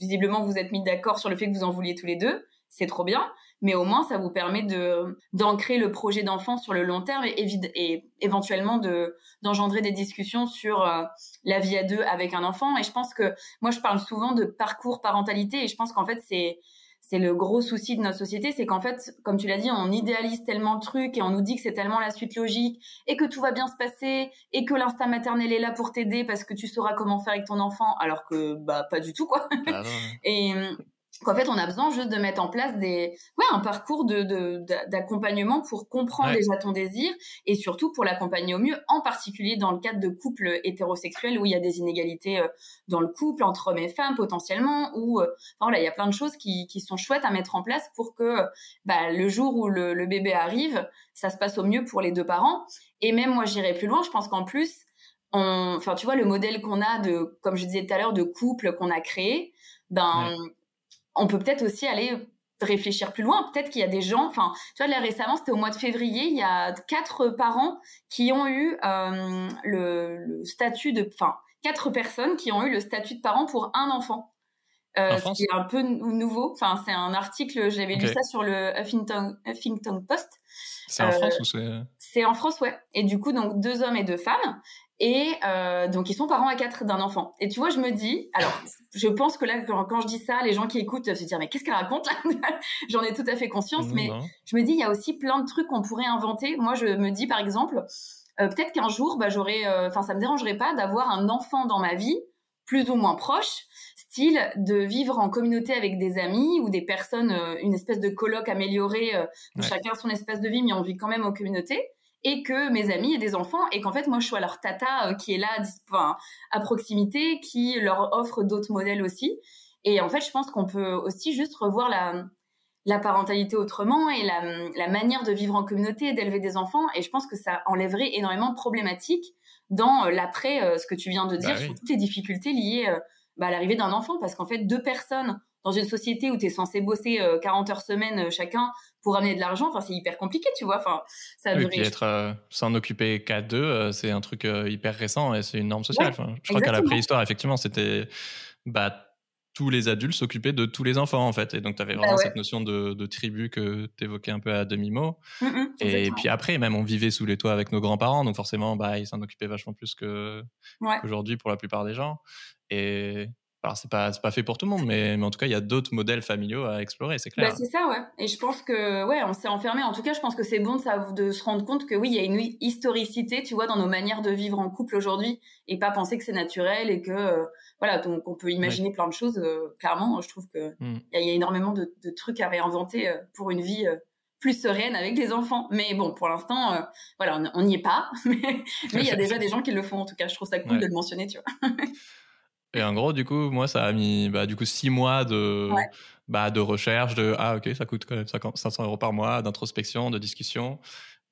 visiblement, vous êtes mis d'accord sur le fait que vous en vouliez tous les deux, c'est trop bien. Mais au moins, ça vous permet de d'ancrer le projet d'enfant sur le long terme et, et éventuellement de d'engendrer des discussions sur euh, la vie à deux avec un enfant. Et je pense que moi, je parle souvent de parcours parentalité et je pense qu'en fait, c'est c'est le gros souci de notre société, c'est qu'en fait, comme tu l'as dit, on idéalise tellement le truc et on nous dit que c'est tellement la suite logique et que tout va bien se passer et que l'instinct maternel est là pour t'aider parce que tu sauras comment faire avec ton enfant, alors que bah pas du tout quoi. Ah et qu'en fait on a besoin juste de mettre en place des ouais un parcours de d'accompagnement pour comprendre déjà ton désir et surtout pour l'accompagner au mieux en particulier dans le cadre de couples hétérosexuels où il y a des inégalités euh, dans le couple entre hommes et femmes potentiellement ou euh, enfin, voilà il y a plein de choses qui, qui sont chouettes à mettre en place pour que bah, le jour où le, le bébé arrive ça se passe au mieux pour les deux parents. Et même moi j'irai plus loin je pense qu'en plus enfin tu vois le modèle qu'on a de comme je disais tout à l'heure de couple qu'on a créé ben on peut peut-être aussi aller réfléchir plus loin. Peut-être qu'il y a des gens, enfin, tu vois, là récemment, c'était au mois de février, il y a quatre parents qui ont eu euh, le, statut de, enfin, quatre personnes qui ont eu le statut de parents pour un enfant. Euh, ce qui est un peu nouveau. Enfin, c'est un article, j'avais lu ça sur le Huffington, Huffington Post. C'est en France ou c'est C'est en France, ouais. Et du coup, donc deux hommes et deux femmes. Et euh, donc ils sont parents à quatre d'un enfant. Et tu vois, je me dis, alors je pense que là, quand, je dis ça, les gens qui écoutent se disent mais qu'est-ce qu'elle raconte là? J'en ai tout à fait conscience, mais je me dis il y a aussi plein de trucs qu'on pourrait inventer. Moi, je me dis par exemple, euh, peut-être qu'un jour, bah, j'aurais, euh, enfin ça me dérangerait pas d'avoir un enfant dans ma vie, plus ou moins proche, style de vivre en communauté avec des amis ou des personnes, une espèce de colloque amélioré, où chacun son espace de vie, mais on vit quand même en communauté et que mes amis aient des enfants et qu'en fait moi je sois leur tata euh, qui est là à proximité, qui leur offre d'autres modèles aussi. Et en fait je pense qu'on peut aussi juste revoir la, la parentalité autrement et la, la manière de vivre en communauté, d'élever des enfants. Et je pense que ça enlèverait énormément de problématiques dans euh, l'après, euh, ce que tu viens de dire, bah sur toutes les difficultés liées bah, à l'arrivée d'un enfant. Parce qu'en fait, deux personnes dans une société où tu es censé bosser 40 heures semaine chacun pour amener de l'argent, enfin, c'est hyper compliqué, tu vois. Enfin, ça oui, être euh, s'en occuper qu'à deux, euh, c'est un truc euh, hyper récent et c'est une norme sociale. je crois qu'à la préhistoire, effectivement, c'était bah, tous les adultes s'occupaient de tous les enfants, en fait. Et donc, tu avais bah vraiment cette notion de, tribu que tu évoquais un peu à demi-mot. Mmh, mmh, et puis après, même, on vivait sous les toits avec nos grands-parents, donc forcément, bah, ils s'en occupaient vachement plus qu'aujourd'hui pour la plupart des gens. Et alors, c'est pas, pas fait pour tout le monde, mais, mais en tout cas, il y a d'autres modèles familiaux à explorer, c'est clair. Bah, c'est ça, ouais. Et je pense que, ouais, on s'est enfermé. En tout cas, je pense que c'est bon de, ça, de se rendre compte que oui, il y a une historicité, tu vois, dans nos manières de vivre en couple aujourd'hui et pas penser que c'est naturel et que, euh, voilà, donc on peut imaginer plein de choses. Euh, clairement, je trouve que mmh. il y, a énormément de, trucs à réinventer euh, pour une vie plus sereine avec des enfants. Mais bon, pour l'instant, voilà, on n'y est pas. mais il y a déjà des gens qui le font. En tout cas, je trouve ça cool de le mentionner, tu vois. Et en gros, du coup, moi, ça a mis bah, du coup six mois de, bah, de recherche, de ah ok, ça coûte quand même 500 euros par mois, d'introspection, de discussion.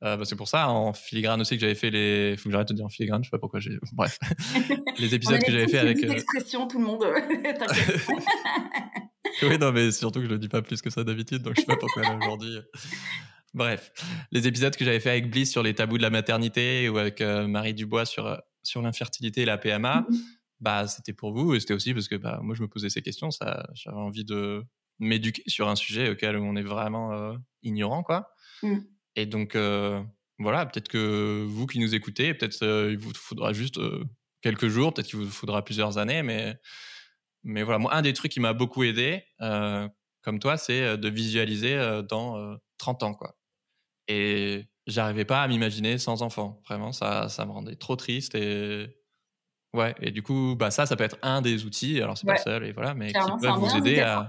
Euh, bah, c'est pour ça, en filigrane aussi, que j'avais fait les. Faut que j'arrête de dire en filigrane, je sais pas pourquoi j'ai. Bref, les épisodes que j'avais fait avec. Euh... expression, tout le monde. oui, non, mais surtout que je le dis pas plus que ça d'habitude, donc je sais pas pourquoi aujourd'hui. Bref, les épisodes que j'avais fait avec Bliss sur les tabous de la maternité ou avec euh, Marie Dubois sur, euh, sur l'infertilité et la PMA. Mm-hmm bah, c'était pour vous et c'était aussi parce que bah, moi, je me posais ces questions. Ça, j'avais envie de m'éduquer sur un sujet auquel on est vraiment euh, ignorant, quoi. Mmh. Et donc, euh, voilà, peut-être que vous qui nous écoutez, peut-être euh, il vous faudra juste quelques jours, peut-être qu'il vous faudra plusieurs années, mais, mais voilà, moi, un des trucs qui m'a beaucoup aidé, comme toi, c'est de visualiser dans 30 ans, quoi. Et j'arrivais pas à m'imaginer sans enfant. Vraiment, ça, ça me rendait trop triste et Ouais, et du coup, bah ça, ça peut être un des outils. Alors, c'est pas le seul, et voilà, mais qui peut vous aider à.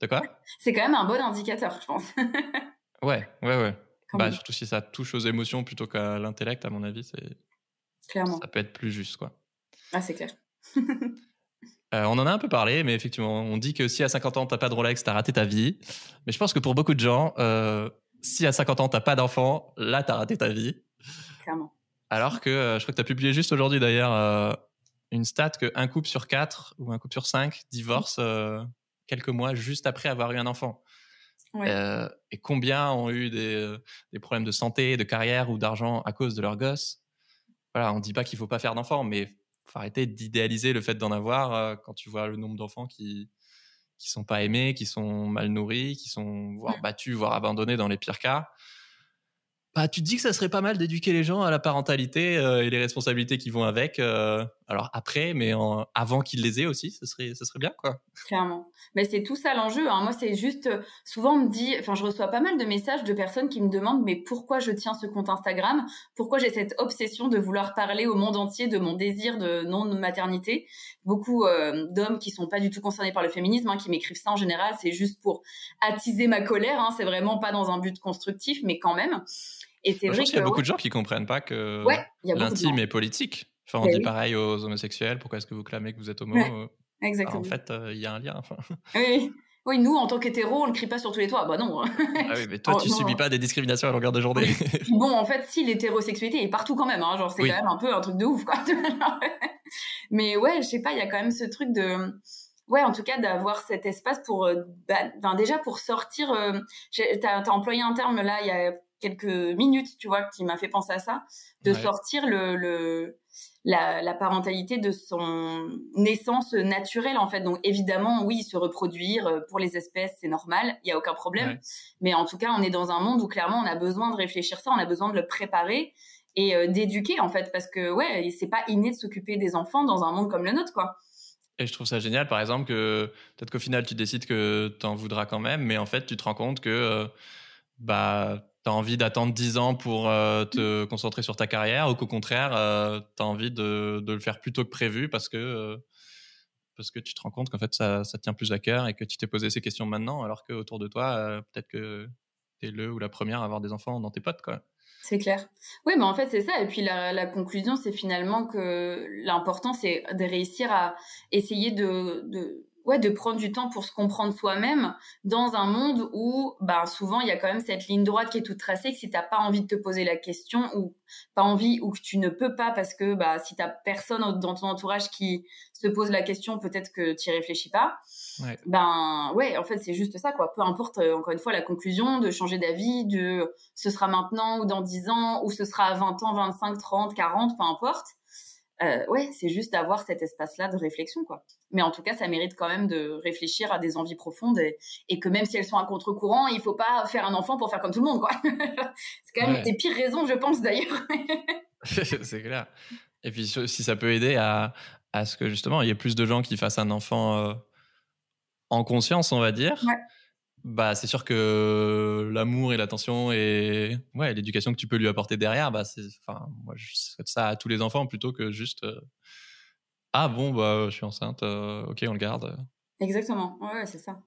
De quoi? C'est quand même un bon indicateur, je pense. ouais, ouais, ouais. bah, surtout si ça touche aux émotions plutôt qu'à l'intellect, à mon avis, c'est. Clairement. Ça peut être plus juste, quoi. Ah, c'est clair. Euh, on en a un peu parlé, mais effectivement, on dit que si à 50 ans, t'as pas de Rolex, t'as raté ta vie. Mais je pense que pour beaucoup de gens, euh, si à 50 ans, t'as pas d'enfant, là, t'as raté ta vie. Clairement. Alors que euh, je crois que tu as publié juste aujourd'hui d'ailleurs euh, une stat qu'un couple sur quatre ou un couple sur cinq divorce euh, quelques mois juste après avoir eu un enfant. et combien ont eu des, problèmes de santé, de carrière ou d'argent à cause de leur gosse Voilà, on ne dit pas qu'il faut pas faire d'enfants, mais faut arrêter d'idéaliser le fait d'en avoir quand tu vois le nombre d'enfants qui qui sont pas aimés, qui sont mal nourris, qui sont voire battus, voire abandonnés dans les pires cas bah, tu te dis que ça serait pas mal d'éduquer les gens à la parentalité euh, et les responsabilités qui vont avec. Euh, alors après, mais avant qu'ils les aient aussi, ce serait, serait bien. Clairement. Mais c'est tout ça l'enjeu. Hein. Moi, c'est juste, euh, souvent on me dit, enfin, je reçois pas mal de messages de personnes qui me demandent, mais pourquoi je tiens ce compte Instagram? Pourquoi j'ai cette obsession de vouloir parler au monde entier de mon désir de non-maternité? Beaucoup d'hommes qui sont pas du tout concernés par le féminisme, hein, qui m'écrivent ça en général, c'est juste pour attiser ma colère. Hein. C'est vraiment pas dans un but constructif, mais quand même. Et c'est vrai qu'il y a beaucoup de gens qui comprennent pas que l'intime est politique. Enfin, on dit pareil aux homosexuels. Pourquoi est-ce que vous clamez que vous êtes homo? En fait, euh, il y a un lien. Oui. Oui, nous, en tant qu'hétéros, on ne crie pas sur tous les toits. Bah non. ah oui, mais toi, oh, tu subis pas des discriminations à longueur de journée. bon, en fait, si l'hétérosexualité est partout quand même. Hein, genre, c'est quand même un peu un truc de ouf, quoi. mais ouais, je sais pas, il y a quand même ce truc de ouais, en tout cas, d'avoir cet espace pour, euh, bah, déjà pour sortir. Euh, T'as as employé un terme là il y a quelques minutes, tu vois, qui m'a fait penser à ça, de sortir le, le la, la, parentalité de son naissance naturelle en fait. Donc évidemment, oui, se reproduire euh, pour les espèces, c'est normal, il y a aucun problème. Mais en tout cas, on est dans un monde où clairement, on a besoin de réfléchir ça, on a besoin de le préparer et euh, d'éduquer en fait, parce que ouais, c'est pas inné de s'occuper des enfants dans un monde comme le nôtre, quoi. Et je trouve ça génial, par exemple, que peut-être qu'au final, tu décides que tu en voudras quand même, mais en fait, tu te rends compte que euh, bah, tu as envie d'attendre 10 ans pour euh, te concentrer sur ta carrière ou qu'au contraire, euh, tu as envie de, de, le faire plus tôt que prévu parce que, euh, parce que tu te rends compte qu'en fait, ça, ça tient plus à cœur et que tu t'es posé ces questions maintenant, alors qu'autour de toi, peut-être que tu es le ou la première à avoir des enfants dans tes potes. Quoi. C'est clair. Oui, mais en fait, c'est ça. Et puis la, la conclusion, c'est finalement que l'important, c'est de réussir à essayer de, de ouais, de prendre du temps pour se comprendre soi-même dans un monde où, bah, souvent, il y a quand même cette ligne droite qui est toute tracée, que si t'as pas envie de te poser la question ou pas envie ou que tu ne peux pas parce que, bah, si t'as personne dans ton entourage qui se pose la question, peut-être que tu réfléchis pas. Ouais. Ben, ouais, en fait, c'est juste ça, quoi. Peu importe, euh, encore une fois, la conclusion de changer d'avis, de ce sera maintenant ou dans 10 ans, ou ce sera à 20 ans, 25, 30, 40, peu importe euh, ouais, c'est juste d'avoir cet espace-là de réflexion, quoi. Mais en tout cas, ça mérite quand même de réfléchir à des envies profondes et, que même si elles sont à contre-courant, il faut pas faire un enfant pour faire comme tout le monde, quoi. c'est quand même des pires raisons, je pense, d'ailleurs. c'est clair. Et puis, si ça peut aider à, à ce que justement, il y ait plus de gens qui fassent un enfant euh, en conscience, on va dire. Ouais bah c'est sûr que l'amour et l'attention et ouais l'éducation que tu peux lui apporter derrière bah c'est enfin moi je souhaite ça à tous les enfants plutôt que juste euh, ah bon bah je suis enceinte euh, ok on le garde. Exactement. Ouais c'est ça.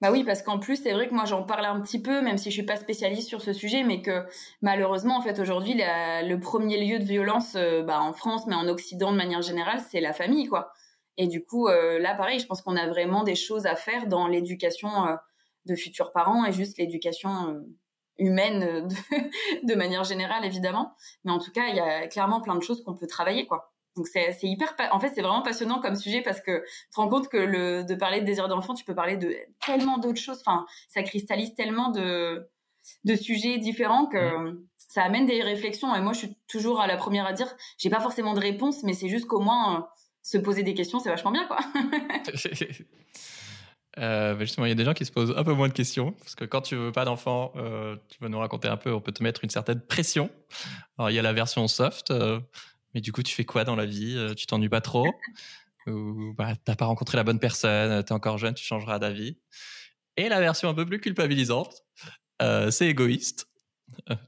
Bah oui parce qu'en plus c'est vrai que moi j'en parlais un petit peu même si je suis pas spécialiste sur ce sujet mais que malheureusement en fait aujourd'hui le premier lieu de violence euh, bah, en France mais en Occident de manière générale c'est la famille quoi. Et du coup là pareil je pense qu'on a vraiment des choses à faire dans l'éducation de futurs parents et juste l'éducation euh, humaine euh, de, manière générale évidemment. Mais en tout cas il y a clairement plein de choses qu'on peut travailler quoi. Donc c'est hyper en fait c'est vraiment passionnant comme sujet parce que tu te rends compte que le de parler de désir d'enfant tu peux parler de tellement d'autres choses. Enfin ça cristallise tellement de de sujets différents que ça amène des réflexions. Et moi je suis toujours à la première à dire j'ai pas forcément de réponse mais c'est juste qu'au moins euh, se poser des questions c'est vachement bien quoi Euh, justement, il y a des gens qui se posent un peu moins de questions, parce que quand tu veux pas d'enfant, euh, tu vas nous raconter un peu, on peut te mettre une certaine pression. Alors, il y a la version soft, euh, mais du coup, tu fais quoi dans la vie? Tu t'ennuies pas trop? Ou bah, t'as pas rencontré la bonne personne, tu es encore jeune, tu changeras d'avis. Et la version un peu plus culpabilisante, c'est égoïste.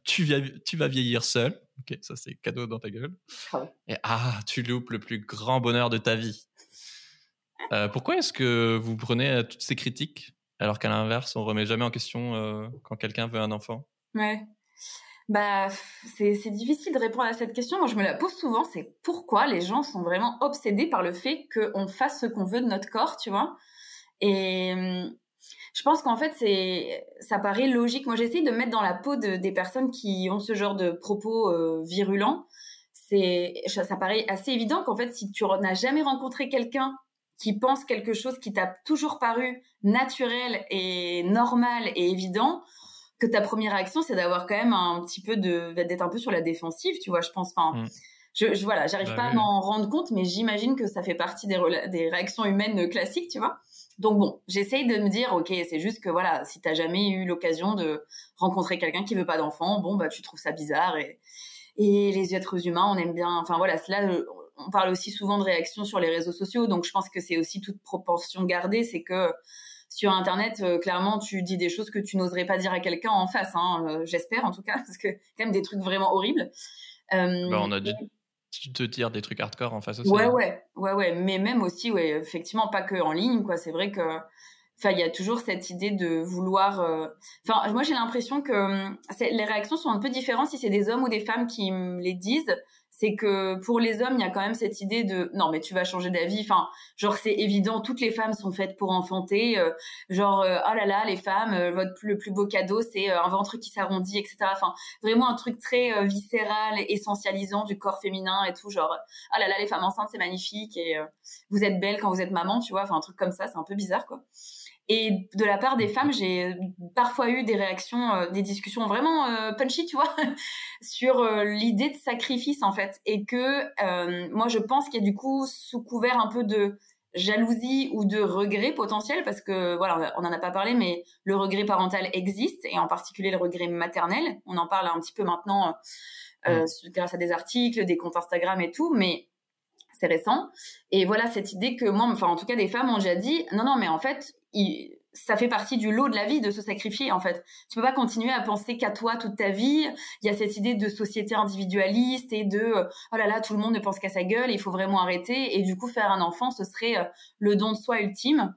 tu, tu vas vieillir seul. Ok, ça c'est cadeau dans ta gueule. Ah Et ah, tu loupes le plus grand bonheur de ta vie. Euh, pourquoi est-ce que vous prenez euh, toutes ces critiques alors qu'à l'inverse, on remet jamais en question euh, quand quelqu'un veut un enfant? Ouais. Bah, c'est difficile de répondre à cette question. Moi, je me la pose souvent. C'est pourquoi les gens sont vraiment obsédés par le fait qu'on fasse ce qu'on veut de notre corps, tu vois? Et hum, je pense qu'en fait, c'est, ça paraît logique. Moi, j'essaie de me mettre dans la peau de, des personnes qui ont ce genre de propos virulents. C'est, ça paraît assez évident qu'en fait, si tu n'as jamais rencontré quelqu'un qui pense quelque chose qui t'a toujours paru naturel et normal et évident, que ta première réaction, c'est d'avoir quand même un petit peu de, d'être un peu sur la défensive, tu vois, je pense. Enfin, mm. je, je voilà, j'arrive bah pas à m'en rendre compte, mais j'imagine que ça fait partie des, des réactions humaines classiques, tu vois. Donc bon, j'essaye de me dire, ok, c'est juste que voilà, si t'as jamais eu l'occasion de rencontrer quelqu'un qui veut pas d'enfant, bon bah tu trouves ça bizarre et et les êtres humains, on aime bien. Enfin voilà, là, on parle aussi souvent de réactions sur les réseaux sociaux, donc je pense que c'est aussi toute proportion gardée, c'est que sur Internet, euh, clairement, tu dis des choses que tu n'oserais pas dire à quelqu'un en face. Hein, euh, j'espère en tout cas, parce que quand même des trucs vraiment horribles. Euh, bah, on a dû te dire des trucs hardcore en face aussi. Ouais, hein. ouais, ouais, ouais. Mais même aussi, ouais, effectivement, pas que en ligne, quoi. C'est vrai que, enfin, il y a toujours cette idée de vouloir. Enfin, moi, j'ai l'impression que hum, les réactions sont un peu différentes si c'est des hommes ou des femmes qui me les disent c'est que pour les hommes, il y a quand même cette idée de non mais tu vas changer d'avis. Enfin, genre c'est évident, toutes les femmes sont faites pour enfanter. Euh, genre euh, oh là là, les femmes, euh, votre le plus beau cadeau c'est un ventre qui s'arrondit, etc. Enfin, vraiment un truc très viscéral, essentialisant du corps féminin et tout. Genre oh là là, les femmes enceintes c'est magnifique et vous êtes belle quand vous êtes maman, tu vois. Enfin un truc comme ça, c'est un peu bizarre quoi. Et de la part des femmes, j'ai parfois eu des réactions, euh, des discussions vraiment euh, punchy, tu vois, sur euh, l'idée de sacrifice en fait. Et que moi, je pense qu'il y a du coup sous couvert un peu de jalousie ou de regret potentiel, parce que voilà, on n'en a pas parlé, mais le regret parental existe, et en particulier le regret maternel. On en parle un petit peu maintenant grâce à des articles, des comptes Instagram et tout, mais c'est récent. Et voilà cette idée que moi, enfin en tout cas des femmes ont déjà dit, non, non, mais en fait, ça fait partie du lot de la vie de se sacrifier en fait. Tu peux pas continuer à penser qu'à toi toute ta vie. Il y a cette idée de société individualiste et de oh là là tout le monde ne pense qu'à sa gueule. Il faut vraiment arrêter et du coup faire un enfant ce serait euh, le don de soi ultime.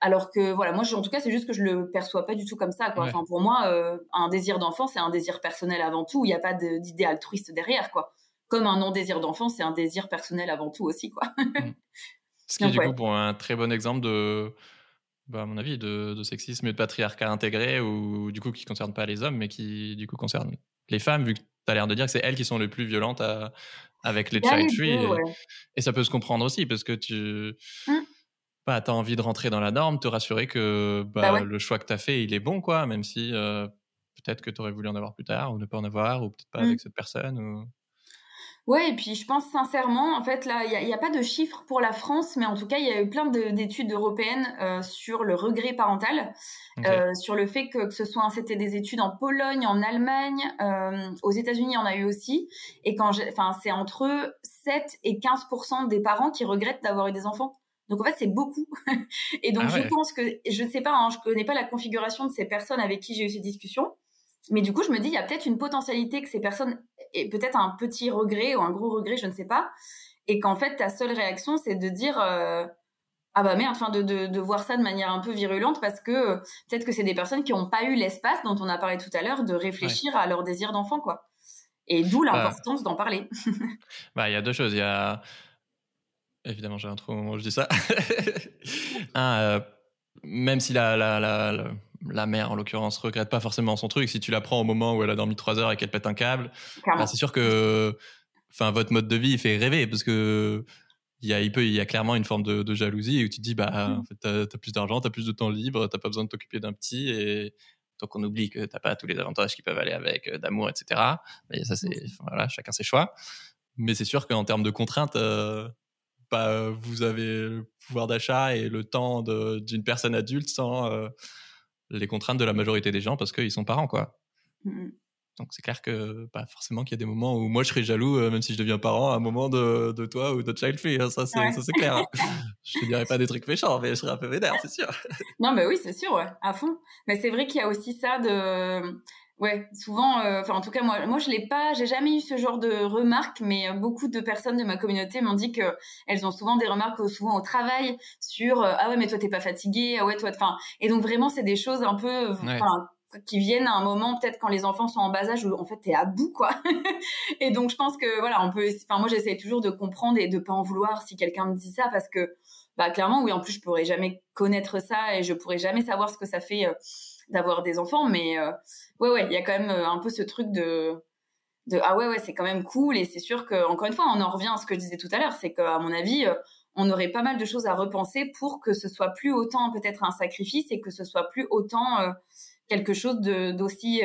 Alors que voilà moi en tout cas c'est juste que je le perçois pas du tout comme ça quoi. Enfin pour moi euh, un désir d'enfant c'est un désir personnel avant tout. Il n'y a pas d'idée altruiste derrière quoi. Comme un non désir d'enfant c'est un désir personnel avant tout aussi quoi. Mmh. Ce qui est du coup pour un très bon exemple de bah, à mon avis, de, sexisme et de patriarcat intégré, ou du coup qui ne concerne pas les hommes, mais qui du coup concerne les femmes, vu que tu as l'air de dire que c'est elles qui sont les plus violentes avec les child free. Et, ça peut se comprendre aussi, parce que tu mmh. bah, as envie de rentrer dans la norme, te rassurer que bah, bah le choix que tu as fait, il est bon, quoi, même si euh, peut-être que tu aurais voulu en avoir plus tard, ou ne pas en avoir, ou peut-être pas avec mmh. cette personne. Ou... Ouais, et puis je pense sincèrement, en fait, là, il n'y a, pas de chiffres pour la France, mais en tout cas, il y a eu plein d'études européennes euh, sur le regret parental, euh, sur le fait que, que ce soit, c'était des études en Pologne, en Allemagne, euh, aux États-Unis, il y en a eu aussi, et quand, enfin, c'est entre 7 et 15% des parents qui regrettent d'avoir eu des enfants. Donc en fait, c'est beaucoup. et donc ah je pense que, je ne sais pas, hein, je connais pas la configuration de ces personnes avec qui j'ai eu ces discussions, mais du coup, je me dis, il y a peut-être une potentialité que ces personnes aient peut-être un petit regret ou un gros regret, je ne sais pas, et qu'en fait, ta seule réaction, c'est de dire, euh, ah bah merde, enfin, de, de, de, voir ça de manière un peu virulente parce que euh, peut-être que c'est des personnes qui n'ont pas eu l'espace dont on a parlé tout à l'heure de réfléchir à leur désir d'enfant, quoi. Et d'où bah. l'importance d'en parler. bah, il y a deux choses. Il y a. Évidemment, j'ai un trou au moment où je dis ça. un, euh, même si la, la, la la mère en l'occurrence regrette pas forcément son truc. Si tu la prends au moment où elle a dormi trois heures et qu'elle pète un câble, bah, c'est sûr que, enfin, votre mode de vie fait rêver parce que il y a, il peut, il y a clairement une forme de, jalousie où tu te dis, bah, mmh. en fait, t'as as plus d'argent, t'as plus de temps libre, t'as pas besoin de t'occuper d'un petit et donc on oublie que t'as pas tous les avantages qui peuvent aller avec euh, d'amour, etc. Mais ça, c'est, voilà, chacun ses choix. Mais c'est sûr qu'en termes de contraintes, euh, bah, vous avez le pouvoir d'achat et le temps d'une personne adulte sans, euh, les contraintes de la majorité des gens parce qu'ils sont parents, quoi. Mmh Donc c'est clair que pas forcément qu'il y a des moments où moi je serais jaloux, euh, même si je deviens parent, à un moment de, de toi ou de child free. Hein, ça c'est clair. Hein. je te dirais pas des trucs méchants, mais je serais un peu vénère, c'est sûr. non, mais oui, c'est sûr, ouais, à fond. Mais c'est vrai qu'il y a aussi ça de Ouais, souvent, euh, enfin en tout cas moi, moi je l'ai pas, j'ai jamais eu ce genre de remarques, mais euh, beaucoup de personnes de ma communauté m'ont dit que elles ont souvent des remarques, euh, souvent au travail, sur ah ouais mais toi t'es pas fatigué, ah ouais toi, enfin et donc vraiment c'est des choses un peu, qui viennent à un moment peut-être quand les enfants sont en bas âge où en fait t'es à bout quoi. et donc je pense que voilà on peut, enfin moi j'essaie toujours de comprendre et de pas en vouloir si quelqu'un me dit ça parce que bah clairement oui en plus je pourrais jamais connaître ça et je pourrais jamais savoir ce que ça fait d'avoir des enfants, mais euh, ouais, ouais, il y a quand même euh, un peu ce truc de, de ah ouais, ouais, c'est quand même cool. Et c'est sûr que, encore une fois, on en revient à ce que je disais tout à l'heure, c'est qu'à mon avis, euh, on aurait pas mal de choses à repenser pour que ce soit plus autant peut-être un sacrifice et que ce soit plus autant quelque chose d'aussi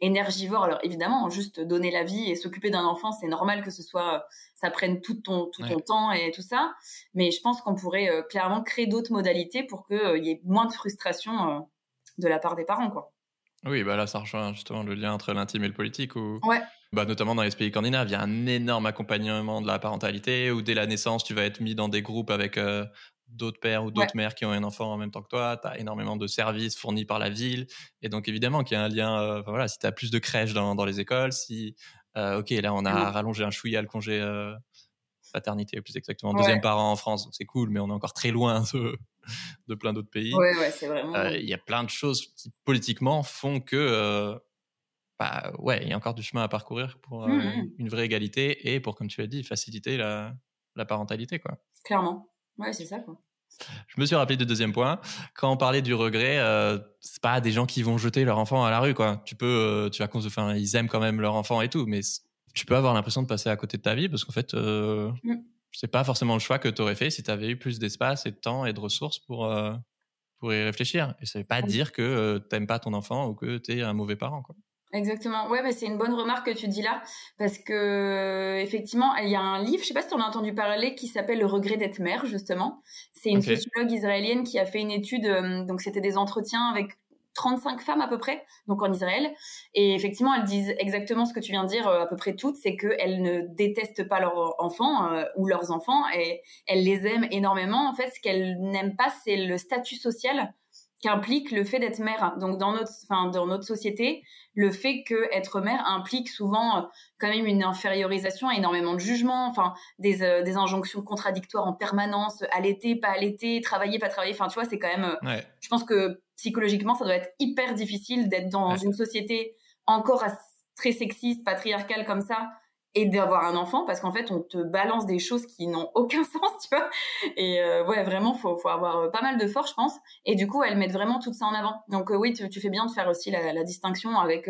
énergivore. Alors évidemment, juste donner la vie et s'occuper d'un enfant, c'est normal que ce soit, ça prenne tout ton tout ton temps et tout ça. Mais je pense qu'on pourrait clairement créer d'autres modalités pour qu'il y ait moins de frustration de la part des parents, quoi. Oui, bah là, ça rejoint justement le lien entre l'intime et le politique. Où, ouais. bah, notamment dans les pays scandinaves, il y a un énorme accompagnement de la parentalité où dès la naissance, tu vas être mis dans des groupes avec euh, d'autres pères ou d'autres mères qui ont un enfant en même temps que toi. Tu as énormément de services fournis par la ville. Et donc, évidemment, qu'il y a un lien. Euh, voilà, si tu as plus de crèches dans, dans les écoles, si. Euh, ok, là, on a rallongé un chouïa le congé paternité, plus exactement, deuxième parent en France, donc c'est cool, mais on est encore très loin de, de plein d'autres pays. Ouais, ouais, c'est vraiment. Euh, il y a plein de choses qui politiquement font que, euh, bah, ouais, il y a encore du chemin à parcourir pour euh, mmh, mmh. une vraie égalité et pour, comme tu l'as dit, faciliter la, la parentalité, quoi. Clairement. Ouais, c'est ça, quoi. Je me suis rappelé du deuxième point. Quand on parlait du regret, euh, c'est pas des gens qui vont jeter leur enfant à la rue, quoi. Tu peux, tu vas, enfin, ils aiment quand même leur enfant et tout, mais tu peux avoir l'impression de passer à côté de ta vie parce qu'en fait, euh, mmh c'est pas forcément le choix que tu aurais fait si tu avais eu plus d'espace et de temps et de ressources pour, euh, pour y réfléchir. Et ça veut pas dire que euh, tu n'aimes pas ton enfant ou que tu es un mauvais parent. Quoi. Exactement. Ouais, mais c'est une bonne remarque que tu dis là, parce que effectivement, il y a un livre, je sais pas si tu en as entendu parler, qui s'appelle Le regret d'être mère, justement. C'est une sociologue israélienne qui a fait une étude, euh, donc c'était des entretiens avec 35 femmes à peu près, donc en Israël. Et effectivement, elles disent exactement ce que tu viens de dire, euh, à peu près toutes, c'est qu'elles ne détestent pas leurs enfants euh, ou leurs enfants, et elles les aiment énormément. En fait, ce qu'elles n'aiment pas, c'est le statut social qu'implique le fait d'être mère. Donc dans notre, enfin dans notre société, le fait que être mère implique souvent euh, quand même une infériorisation, énormément de jugements, enfin des, des injonctions contradictoires en permanence, allaiter, pas allaiter, travailler, pas travailler. Enfin tu vois, c'est quand même. Je pense que psychologiquement, ça doit être hyper difficile d'être dans une société encore très sexiste, patriarcale comme ça, et d'avoir un enfant, parce qu'en fait, on te balance des choses qui n'ont aucun sens, tu vois. Et euh, ouais, vraiment, faut, faut avoir euh, pas mal de force, je pense. Et du coup, elles mettent vraiment tout ça en avant. Donc euh, oui, tu, fais bien de faire aussi la, distinction avec...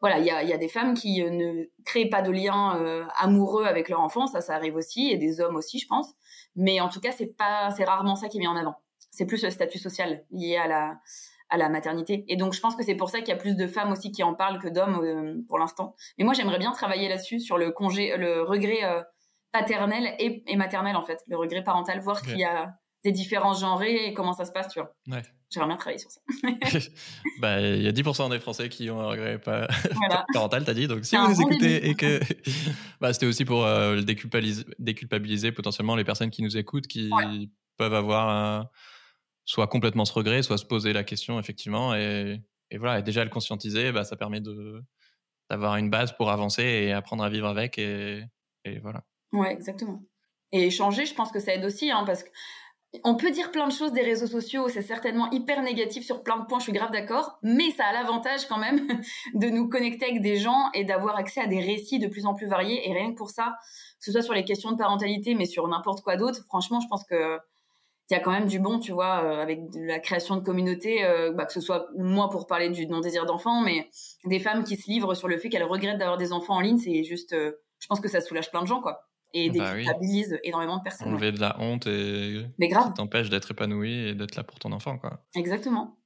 voilà, il y a, y a, des femmes qui ne créent pas de lien amoureux avec leur enfant, ça, ça arrive aussi, et des hommes aussi, je pense. Mais en tout cas, c'est pas, c'est rarement ça qui est mis en avant c'est plus le statut social lié à la, à la maternité. Et donc, je pense que c'est pour ça qu'il y a plus de femmes aussi qui en parlent que d'hommes euh, pour l'instant. Mais moi, j'aimerais bien travailler là-dessus, sur le congé, le regret euh, paternel et, maternel, en fait, le regret parental, voir s'il y a des différences genrées et comment ça se passe, tu vois. Ouais. J'aimerais bien travailler sur ça. bah, il y a 10% des Français qui ont un regret pas... parental, t'as dit. Donc, si vous nous écoutez et que. bah, C'était aussi pour euh, déculpabiliser, déculpabiliser, potentiellement les personnes qui nous écoutent, qui peuvent avoir un soit complètement ce regret, soit se poser la question, effectivement. Et, voilà, et déjà le conscientiser, bah, ça permet d'avoir une base pour avancer et apprendre à vivre avec. Et, voilà. Ouais, exactement. Et échanger, je pense que ça aide aussi, hein, parce que on peut dire plein de choses des réseaux sociaux, c'est certainement hyper négatif sur plein de points, je suis grave d'accord, mais ça a l'avantage quand même de nous connecter avec des gens et d'avoir accès à des récits de plus en plus variés. Et rien que pour ça, que ce soit sur les questions de parentalité, mais sur n'importe quoi d'autre, franchement, je pense que il y a quand même du bon, tu vois, euh, avec la création de communautés, euh, bah, que ce soit moi pour parler du non-désir d'enfant, mais des femmes qui se livrent sur le fait qu'elles regrettent d'avoir des enfants en ligne, c'est juste, euh, je pense que ça soulage plein de gens, quoi. Et bah déculpabilise énormément de personnes. Enlever de la honte et mais grave. t'empêche d'être épanoui et d'être là pour ton enfant, quoi. Exactement.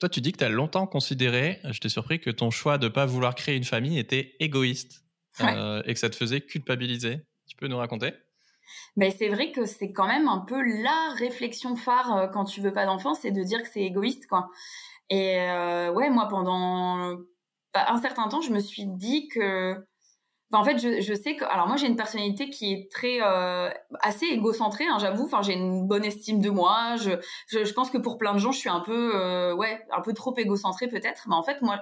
toi, tu dis que tu as longtemps considéré, je t'ai surpris, que ton choix de ne pas vouloir créer une famille était égoïste et que ça te faisait culpabiliser. Tu peux nous raconter? Mais c'est vrai que c'est quand même un peu la réflexion phare euh, quand tu veux pas d'enfant, c'est de dire que c'est égoïste, quoi. Et euh, ouais, moi, pendant bah, un certain temps, je me suis dit que bah, en fait, je, sais que alors moi j'ai une personnalité qui est très euh, assez égocentrée, hein, j'avoue. Enfin, j'ai une bonne estime de moi. Je, je, pense que pour plein de gens, je suis un peu ouais un peu trop égocentrée peut-être. Mais en fait, moi,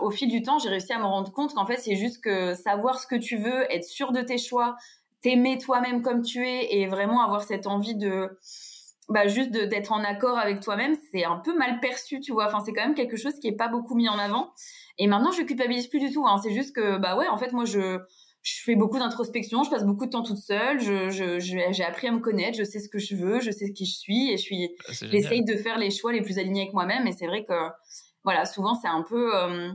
au fil du temps, j'ai réussi à me rendre compte qu'en fait, c'est juste que savoir ce que tu veux, être sûr de tes choix, t'aimer toi-même comme tu es et vraiment avoir cette envie de bah juste d'être en accord avec toi-même, c'est un peu mal perçu, tu vois. Enfin, c'est quand même quelque chose qui est pas beaucoup mis en avant. Et maintenant, je culpabilise plus du tout. Hein. C'est juste que, bah ouais, en fait, moi, je, je fais beaucoup d'introspection, je passe beaucoup de temps toute seule, je, je, j'ai appris à me connaître, je sais ce que je veux, je sais qui je suis, et je suis, ah, j'essaye de faire les choix les plus alignés avec moi-même. Et c'est vrai que, voilà, souvent, c'est un peu euh,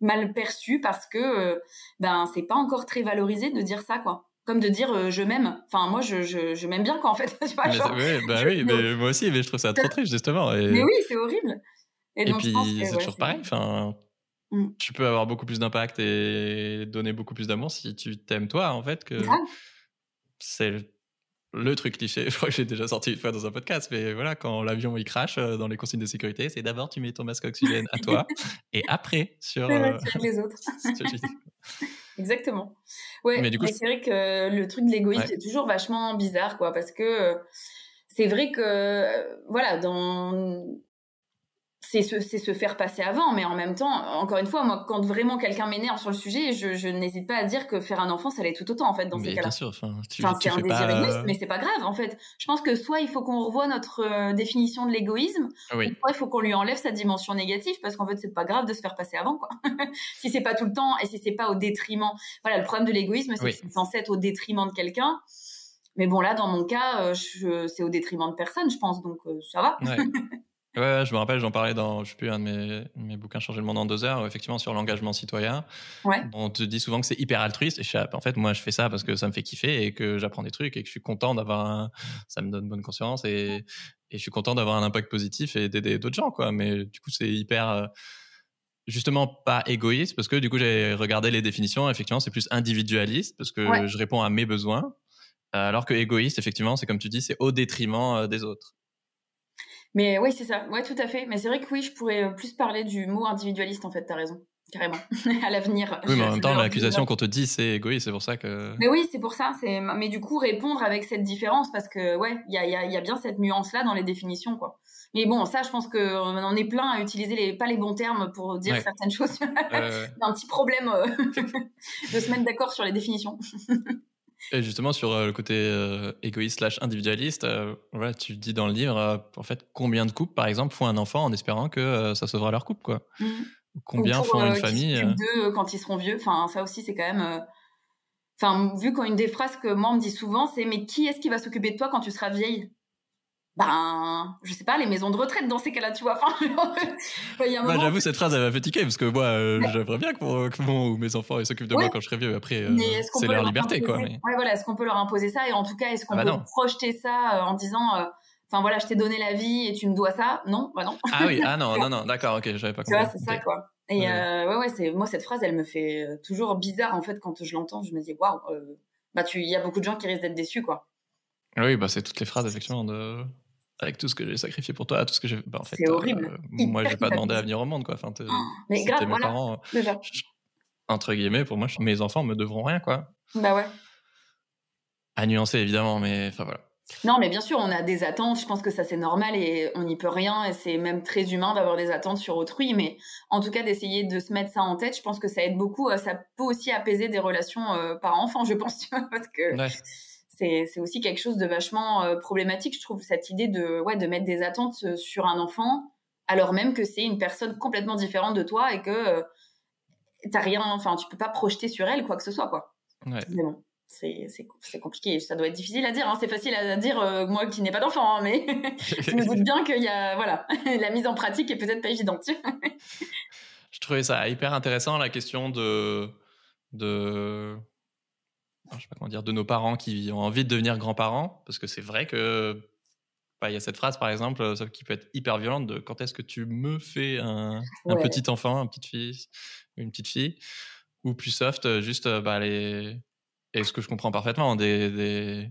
mal perçu parce que, euh, ben, c'est pas encore très valorisé de dire ça, quoi comme de dire euh, je m'aime. Enfin, moi, je, je, je m'aime bien quoi, en fait. Tu vois, oui, bah oui, mais moi aussi, mais je trouve ça trop triste, justement. Mais oui, c'est horrible. Et, puis, c'est toujours pareil. Enfin, mm. tu peux avoir beaucoup plus d'impact et donner beaucoup plus d'amour si tu t'aimes toi, en fait, que c'est le truc cliché, je crois que j'ai déjà sorti une fois dans un podcast, mais voilà, quand l'avion il crache euh, dans les consignes de sécurité, c'est d'abord tu mets ton masque oxygène à toi et après sur, euh, les autres. Exactement. Ouais, mais, c'est vrai que le truc de l'égoïsme c'est toujours vachement bizarre, quoi, parce que euh, c'est vrai que, voilà, dans c'est se, se, faire passer avant, mais en même temps, encore une fois, moi, quand vraiment quelqu'un m'énerve sur le sujet, je, je n'hésite pas à dire que faire un enfant, ça l'est tout autant, en fait, dans ces cas-là. Bien sûr, enfin, c'est un désir égoïste, mais c'est pas grave, en fait. Je pense que soit il faut qu'on revoie notre euh, définition de l'égoïsme, soit il faut qu'on lui enlève sa dimension négative, parce qu'en fait, c'est pas grave de se faire passer avant, quoi. si c'est pas tout le temps et si c'est pas au détriment. Voilà, le problème de l'égoïsme, c'est que c'est censé être au détriment de quelqu'un. Mais bon, là, dans mon cas, euh, c'est au détriment de personne, je pense, donc euh, ça va. Ouais. Ouais, je me rappelle, j'en parlais dans, je sais plus, un de mes, mes bouquins Changer le monde en deux heures, effectivement, sur l'engagement citoyen. Ouais. On te dit souvent que c'est hyper altruiste. Et je en fait, moi, je fais ça parce que ça me fait kiffer et que j'apprends des trucs et que je suis content d'avoir un, ça me donne bonne conscience et, et je suis content d'avoir un impact positif et d'aider d'autres gens, quoi. Mais du coup, c'est hyper, euh, justement pas égoïste parce que du coup, j'ai regardé les définitions. Effectivement, c'est plus individualiste parce que je réponds à mes besoins. Alors que égoïste, effectivement, c'est comme tu dis, c'est au détriment euh, des autres. Mais oui, c'est ça. Ouais, tout à fait. Mais c'est vrai que oui, je pourrais euh, plus parler du mot individualiste, en fait, t'as raison. Carrément. à l'avenir. Oui, mais en même temps, l'accusation qu'on te dit, c'est égoïste, c'est pour ça que. Mais oui, c'est pour ça. Mais du coup, répondre avec cette différence, parce que, ouais, il y a, y a, bien cette nuance-là dans les définitions, quoi. Mais bon, ça, je pense qu'on euh, en est plein à utiliser les, pas les bons termes pour dire certaines choses. Y a un petit problème euh, de se mettre d'accord sur les définitions. Et justement, sur euh, le côté euh, égoïste slash individualiste, euh, voilà, tu dis dans le livre, en fait, combien de couples, par exemple, font un enfant en espérant que ça sauvera leur couple, quoi. Mmh. Combien font une famille d'eux quand ils seront vieux. Enfin, ça aussi, c'est quand même. Enfin, vu qu'une des phrases que moi on me dit souvent, c'est mais qui est-ce qui va s'occuper de toi quand tu seras vieille? Ben, je sais pas, les maisons de retraite dans ces cas-là, tu vois. Enfin, bah, j'avoue, cette phrase, elle m'a fatigué parce que moi, euh, j'aimerais bien que, mon, mes enfants s'occupent de moi quand je serai vieux. Après, euh, c'est leur, liberté, quoi. Ouais, voilà, est-ce qu'on peut leur imposer ça? Et en tout cas, est-ce qu'on ah bah peut projeter ça euh, en disant, enfin voilà, je t'ai donné la vie et tu me dois ça? Non, bah non. Ah oui, ah non, non, non, d'accord, ok, j'avais pas compris. Tu vois, c'est ça, quoi. Et ouais, ouais, c'est moi cette phrase, elle me fait toujours bizarre en fait quand je l'entends. Je me dis, waouh, bah tu, il y a beaucoup de gens qui risquent d'être déçus, quoi. Oui, bah c'est toutes les phrases effectivement de avec tout ce que j'ai sacrifié pour toi, tout ce que j'ai. Bah, en fait, c'est horrible. Euh, moi, j'ai pas demandé à venir au monde, quoi. Enfin, oh, mais grave, mes parents. Euh, entre guillemets, pour moi, mes enfants me devront rien, quoi. Bah ouais. À nuancer, évidemment, mais enfin voilà. Non, mais bien sûr, on a des attentes. Je pense que ça, c'est normal et on n'y peut rien. Et c'est même très humain d'avoir des attentes sur autrui. Mais en tout cas, d'essayer de se mettre ça en tête, je pense que ça aide beaucoup. Euh, ça peut aussi apaiser des relations par enfant, je pense, parce que c'est aussi quelque chose de vachement euh, problématique, je trouve, cette idée de, ouais, de mettre des attentes euh, sur un enfant, alors même que c'est une personne complètement différente de toi et que euh, t'as rien, enfin, tu peux pas projeter sur elle quoi que ce soit, quoi. Ouais. bon, c'est compliqué, ça doit être difficile à dire, hein. c'est facile à dire, moi qui n'ai pas d'enfant, hein, mais je me doute bien qu'il y a, voilà, la mise en pratique est peut-être pas évidente. je trouvais ça hyper intéressant, la question de, de je sais pas comment dire, de nos parents qui ont envie de devenir grands-parents, parce que c'est vrai que bah, il y a cette phrase par exemple euh, qui peut être hyper violente de quand est-ce que tu me fais un, petit enfant, une petite fille, une petite fille, ou plus soft, euh, juste euh, bah, les et ce que je comprends parfaitement des,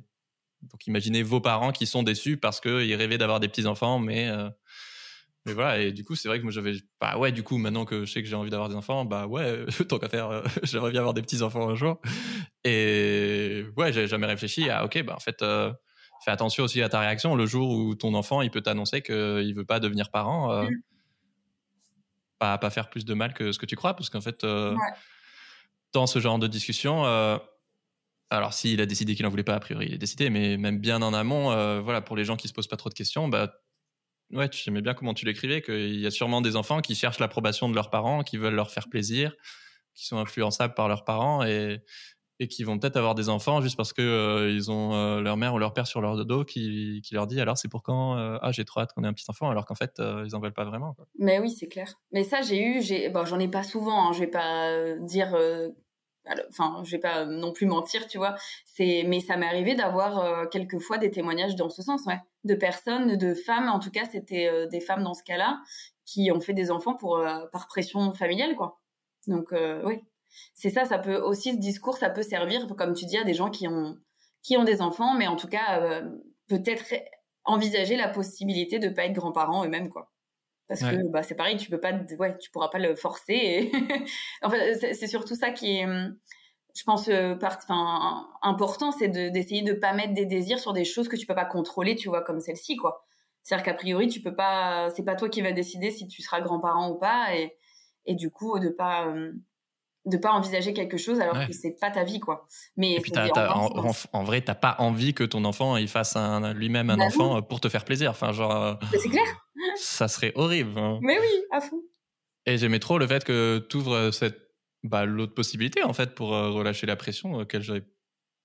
donc imaginez vos parents qui sont déçus parce qu'ils rêvaient d'avoir des petits enfants, mais mais voilà, et du coup, c'est vrai que moi j'avais. Bah ouais, du coup, maintenant que je sais que j'ai envie d'avoir des enfants, bah ouais, tant qu'à faire, euh, j'aimerais bien avoir des petits-enfants un jour. Et ouais, j'ai jamais réfléchi à, ok, bah en fait, euh, fais attention aussi à ta réaction. Le jour où ton enfant, il peut t'annoncer qu'il veut pas devenir parent, euh, mmh. pas, pas faire plus de mal que ce que tu crois, parce qu'en fait, dans ce genre de discussion, alors s'il a décidé qu'il en voulait pas, a priori, il est décidé, mais même bien en amont, voilà, pour les gens qui se posent pas trop de questions, bah ouais, tu aimais bien comment tu l'écrivais, qu'il y a sûrement des enfants qui cherchent l'approbation de leurs parents, qui veulent leur faire plaisir, qui sont influençables par leurs parents et, et qui vont peut-être avoir des enfants juste parce que euh, ils ont euh, leur mère ou leur père sur leur dos qui, qui leur dit alors c'est pour quand euh, ah j'ai trop hâte qu'on ait un petit enfant alors qu'en fait ils en veulent pas vraiment mais oui c'est clair. Mais ça j'ai eu j'ai bon j'en ai pas souvent hein, je vais pas dire enfin je vais pas non plus mentir tu vois c'est mais ça m'est arrivé d'avoir euh, quelquefois des témoignages dans ce sens ouais de personnes de femmes en tout cas c'était euh, des femmes dans ce cas-là qui ont fait des enfants pour euh, par pression familiale quoi Donc, oui. C'est ça, ça peut aussi, ce discours, ça peut servir, comme tu dis, à des gens qui ont, qui ont des enfants, mais en tout cas, peut-être envisager la possibilité de pas être grands-parents eux-mêmes, quoi. Parce que bah, c'est pareil, tu peux pas, ouais, tu pourras pas le forcer. Et... fait, c'est surtout ça qui est, hum, je pense, euh, enfin, important, c'est d'essayer de, ne pas mettre des désirs sur des choses que tu peux pas contrôler, tu vois, comme celle-ci, quoi. C'est-à-dire qu'a priori, tu peux pas, c'est pas toi qui vas décider si tu seras grand-parent ou pas, et, et du coup, de pas, hum, de pas envisager quelque chose alors que c'est pas ta vie quoi. Mais et puis en, en, vrai t'as pas envie que ton enfant il fasse lui-même un bah enfant euh, pour te faire plaisir. Enfin genre euh, bah, c'est clair. ça serait horrible hein. mais oui à fond. Et j'aimais trop le fait que tu ouvres euh, cette bah, l'autre possibilité en fait pour relâcher la pression auquel j'avais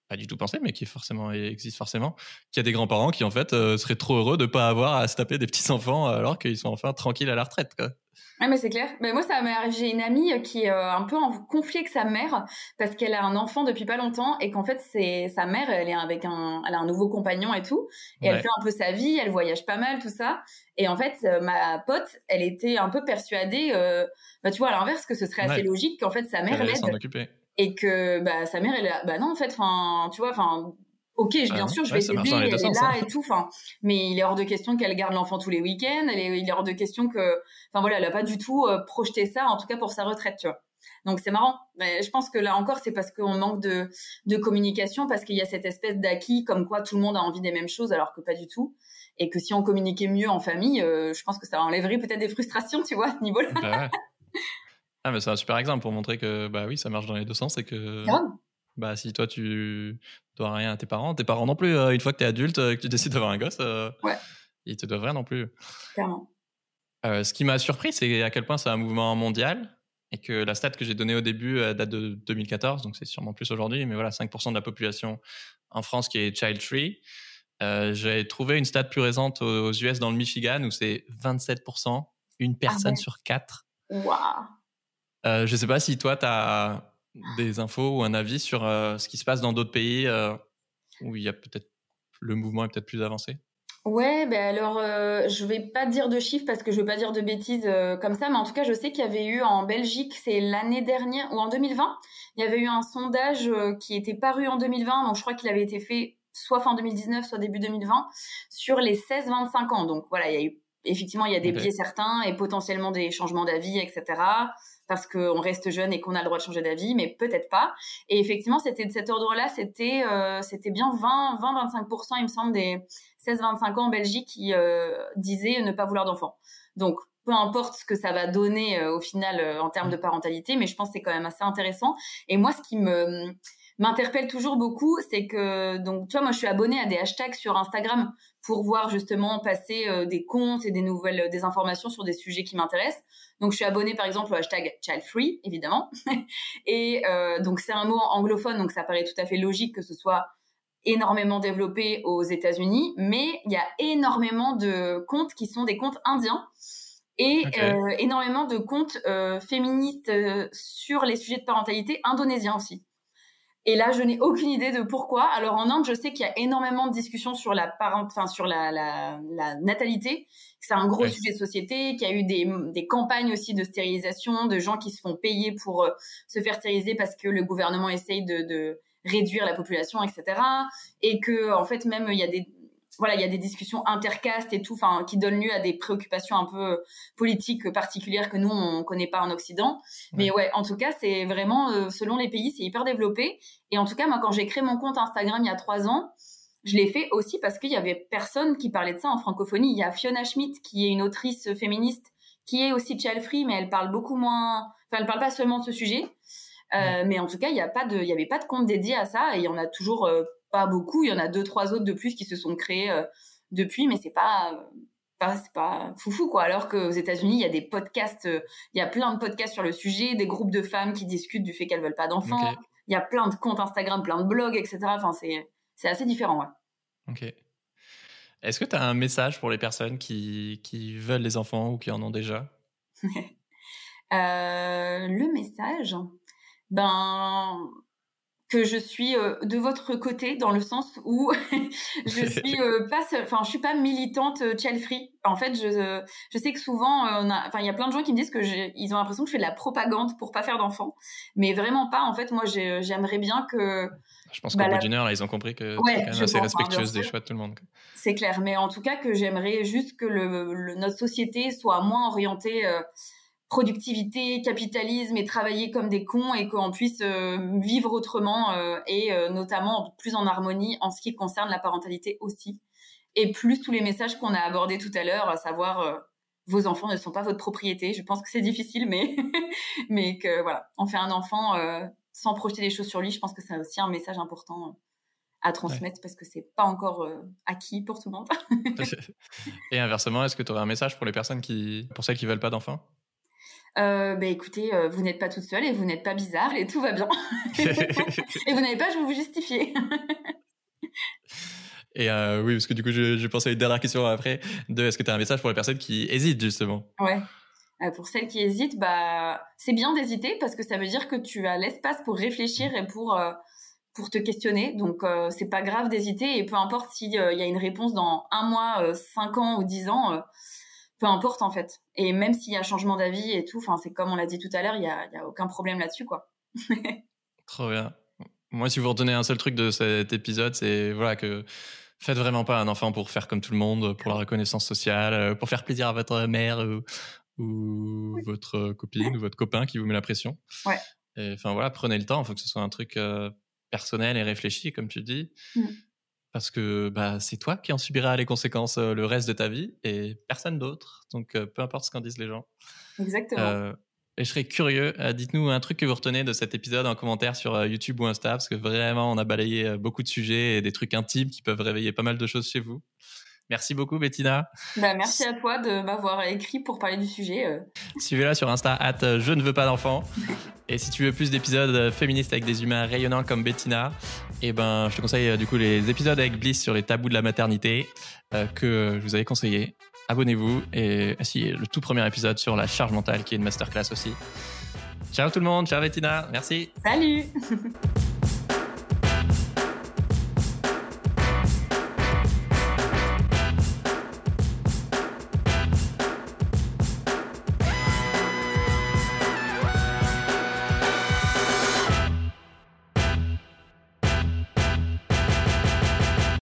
pas du tout pensé mais qui forcément existe forcément qu'il y a des grands-parents qui en fait seraient trop heureux de pas avoir à se taper des petits enfants alors qu'ils sont enfin tranquilles à la retraite quoi. Ah mais c'est clair. Mais moi ça m'est arrivé. J'ai une amie qui est euh, un peu en conflit avec sa mère parce qu'elle a un enfant depuis pas longtemps et qu'en fait c'est sa mère. Elle est avec un, elle a un nouveau compagnon et tout. Et elle fait un peu sa vie. Elle voyage pas mal tout ça. Et en fait euh, ma pote, elle était un peu persuadée, euh, bah tu vois à l'inverse que ce serait assez logique qu'en fait sa mère l'aide et que bah sa mère elle bah non en fait enfin tu vois enfin Ok, bien ah sûr, je vais t'aider, elle est là hein. et tout. Enfin, mais il est hors de question qu'elle garde l'enfant tous les week-ends. il est hors de question que, enfin voilà, elle a pas du tout euh, projeté ça, en tout cas pour sa retraite, tu vois. Donc c'est marrant. Mais je pense que là encore, c'est parce qu'on manque de, de communication, parce qu'il y a cette espèce d'acquis comme quoi tout le monde a envie des mêmes choses, alors que pas du tout. Et que si on communiquait mieux en famille, euh, je pense que ça enlèverait peut-être des frustrations, tu vois, à ce niveau-là. Bah ah, mais c'est un super exemple pour montrer que, bah oui, ça marche dans les deux sens et que. Bah, si toi, tu dois rien à tes parents, tes parents non plus, euh, une fois que tu es adulte, euh, que tu décides d'avoir un gosse, euh, ouais. ils te doivent rien non plus. Clairement. ce qui m'a surpris, c'est à quel point c'est un mouvement mondial et que la stat que j'ai donnée au début date de 2014, donc c'est sûrement plus aujourd'hui, mais voilà, 5% de la population en France qui est child free. j'ai trouvé une stat plus récente aux, US dans le Michigan où c'est 27%, une ah personne sur quatre. Waouh! je sais pas si toi, tu as des infos ou un avis sur euh, ce qui se passe dans d'autres pays euh, où il y a peut-être le mouvement est peut-être plus avancé? Ouais, ben alors euh, je vais pas dire de chiffres parce que je veux pas dire de bêtises comme ça, mais en tout cas je sais qu'il y avait eu en Belgique, c'est l'année dernière ou en 2020, il y avait eu un sondage qui était paru en 2020, donc je crois qu'il avait été fait soit fin 2019, soit début 2020 sur les 16-25 ans. Donc voilà, il y a eu effectivement il y a des biais certains et potentiellement des changements d'avis, etc parce qu'on reste jeune et qu'on a le droit de changer d'avis, mais peut-être pas. Et effectivement, c'était de cet ordre-là, c'était euh, bien 20 20 25% il me semble des 16 25 ans en Belgique qui euh, disaient ne pas vouloir d'enfants. Donc peu importe ce que ça va donner euh, au final en termes de parentalité, mais je pense que c'est quand même assez intéressant. Et moi, ce qui me m'interpelle toujours beaucoup, c'est que donc tu vois, moi je suis abonnée à des hashtags sur Instagram pour voir justement passer euh, des comptes et des nouvelles, des informations sur des sujets qui m'intéressent. Donc je suis abonnée par exemple au hashtag child free évidemment, et euh, donc c'est un mot anglophone, donc ça paraît tout à fait logique que ce soit énormément développé aux États-Unis, mais il y a énormément de comptes qui sont des comptes indiens et euh, énormément de comptes euh, féministes euh, sur les sujets de parentalité indonésiens aussi. Et là, je n'ai aucune idée de pourquoi. Alors en Inde, je sais qu'il y a énormément de discussions sur la parent... enfin sur la, la, la natalité. C'est un gros sujet de société. Qu'il y a eu des, des, campagnes aussi de stérilisation, de gens qui se font payer pour euh, se faire stériliser parce que le gouvernement essaye de, de réduire la population, etc. Et que en fait même il y a des voilà, il y a des discussions intercastes et tout, enfin, qui donnent lieu à des préoccupations un peu euh, politiques particulières que nous on connaît pas en Occident. Mais ouais, en tout cas, c'est vraiment euh, selon les pays, c'est hyper développé. Et en tout cas, moi, quand j'ai créé mon compte Instagram il y a trois ans, je l'ai fait aussi parce qu'il y avait personne qui parlait de ça en francophonie. Il y a Fiona Schmidt qui est une autrice féministe qui est aussi child free, mais elle parle beaucoup moins. Enfin, elle parle pas seulement de ce sujet. Euh, mais en tout cas, il y a pas de, il y avait pas de compte dédié à ça et il y en a toujours pas beaucoup. Il y en a deux, trois autres de plus qui se sont créés euh, depuis, mais c'est pas, pas c'est pas foufou quoi. Alors qu'aux États-Unis, il y a des podcasts, euh, il y a plein de podcasts sur le sujet, des groupes de femmes qui discutent du fait qu'elles veulent pas d'enfants. Il y a plein de comptes Instagram, plein de blogs, etc. Enfin, c'est c'est assez différent. Ouais. Ok. Est-ce que tu as un message pour les personnes qui, qui veulent les enfants ou qui en ont déjà? Euh, Le message, ben que je suis euh, de votre côté dans le sens où je suis euh, pas enfin je suis pas militante euh, child free. En fait je je sais que souvent enfin il y a plein de gens qui me disent que ils ont l'impression que je fais de la propagande pour pas faire d'enfants. Mais vraiment pas. En fait moi j'aimerais bien que je pense qu'au bah, bout d'une heure là ils ont compris que ouais, es assez hein, respectueuse des choix de tout le monde c'est clair. Mais en tout cas que j'aimerais juste que le, notre société soit moins orientée productivité, capitalisme et travailler comme des cons et qu'on puisse euh, vivre autrement euh, et euh, notamment plus en harmonie en ce qui concerne la parentalité aussi. Et plus tous les messages qu'on a abordés tout à l'heure, à savoir vos enfants ne sont pas votre propriété. Je pense que c'est difficile, mais mais que voilà, on fait un enfant sans projeter des choses sur lui. Je pense que c'est aussi un message important à transmettre parce que c'est pas encore acquis pour tout le monde. et inversement, est-ce que tu aurais un message pour les personnes qui, pour celles qui veulent pas d'enfants? Euh, bah, écoutez, euh, vous n'êtes pas toute seule et vous n'êtes pas bizarre et tout va bien. et vous n'avez pas à vous justifier. et euh, oui, parce que du coup, je, pensais à une dernière question après. De, est-ce que tu as un message pour les personnes qui hésitent justement? Ouais. Euh, pour celles qui hésitent, bah, c'est bien d'hésiter parce que ça veut dire que tu as l'espace pour réfléchir et pour pour te questionner. Donc, c'est pas grave d'hésiter et peu importe s'il y a une réponse dans un mois, cinq ans ou dix ans peu importe en fait. Et même s'il y a changement d'avis et tout, enfin c'est comme on l'a dit tout à l'heure, il y a, y a, aucun problème là-dessus quoi. Trop bien. Moi, si vous retenez un seul truc de cet épisode, c'est voilà que faites vraiment pas un enfant pour faire comme tout le monde, pour la reconnaissance sociale, euh, pour faire plaisir à votre mère ou, votre copine ou votre copain qui vous met la pression. Ouais. enfin voilà, prenez le temps. Il faut que ce soit un truc euh, personnel et réfléchi, comme tu dis. Mm parce que bah, c'est toi qui en subiras les conséquences euh, le reste de ta vie et personne d'autre. Donc, euh, peu importe ce qu'en disent les gens. Exactement. Euh, et je serais curieux, dites-nous un truc que vous retenez de cet épisode en commentaire sur YouTube ou Insta, parce que vraiment, on a balayé beaucoup de sujets et des trucs intimes qui peuvent réveiller pas mal de choses chez vous. Merci beaucoup, Bettina. Bah, merci à toi de m'avoir écrit pour parler du sujet. Euh. Suivez-la sur Insta, at euh, je ne veux pas d'enfant. Et si tu veux plus d'épisodes euh, féministes avec des humains rayonnants comme Bettina, eh ben, je te conseille du coup les épisodes avec Bliss sur les tabous de la maternité que je vous avais conseillé. Abonnez-vous et si le tout premier épisode sur la charge mentale qui est une masterclass aussi. Ciao tout le monde, ciao Bettina, merci. Salut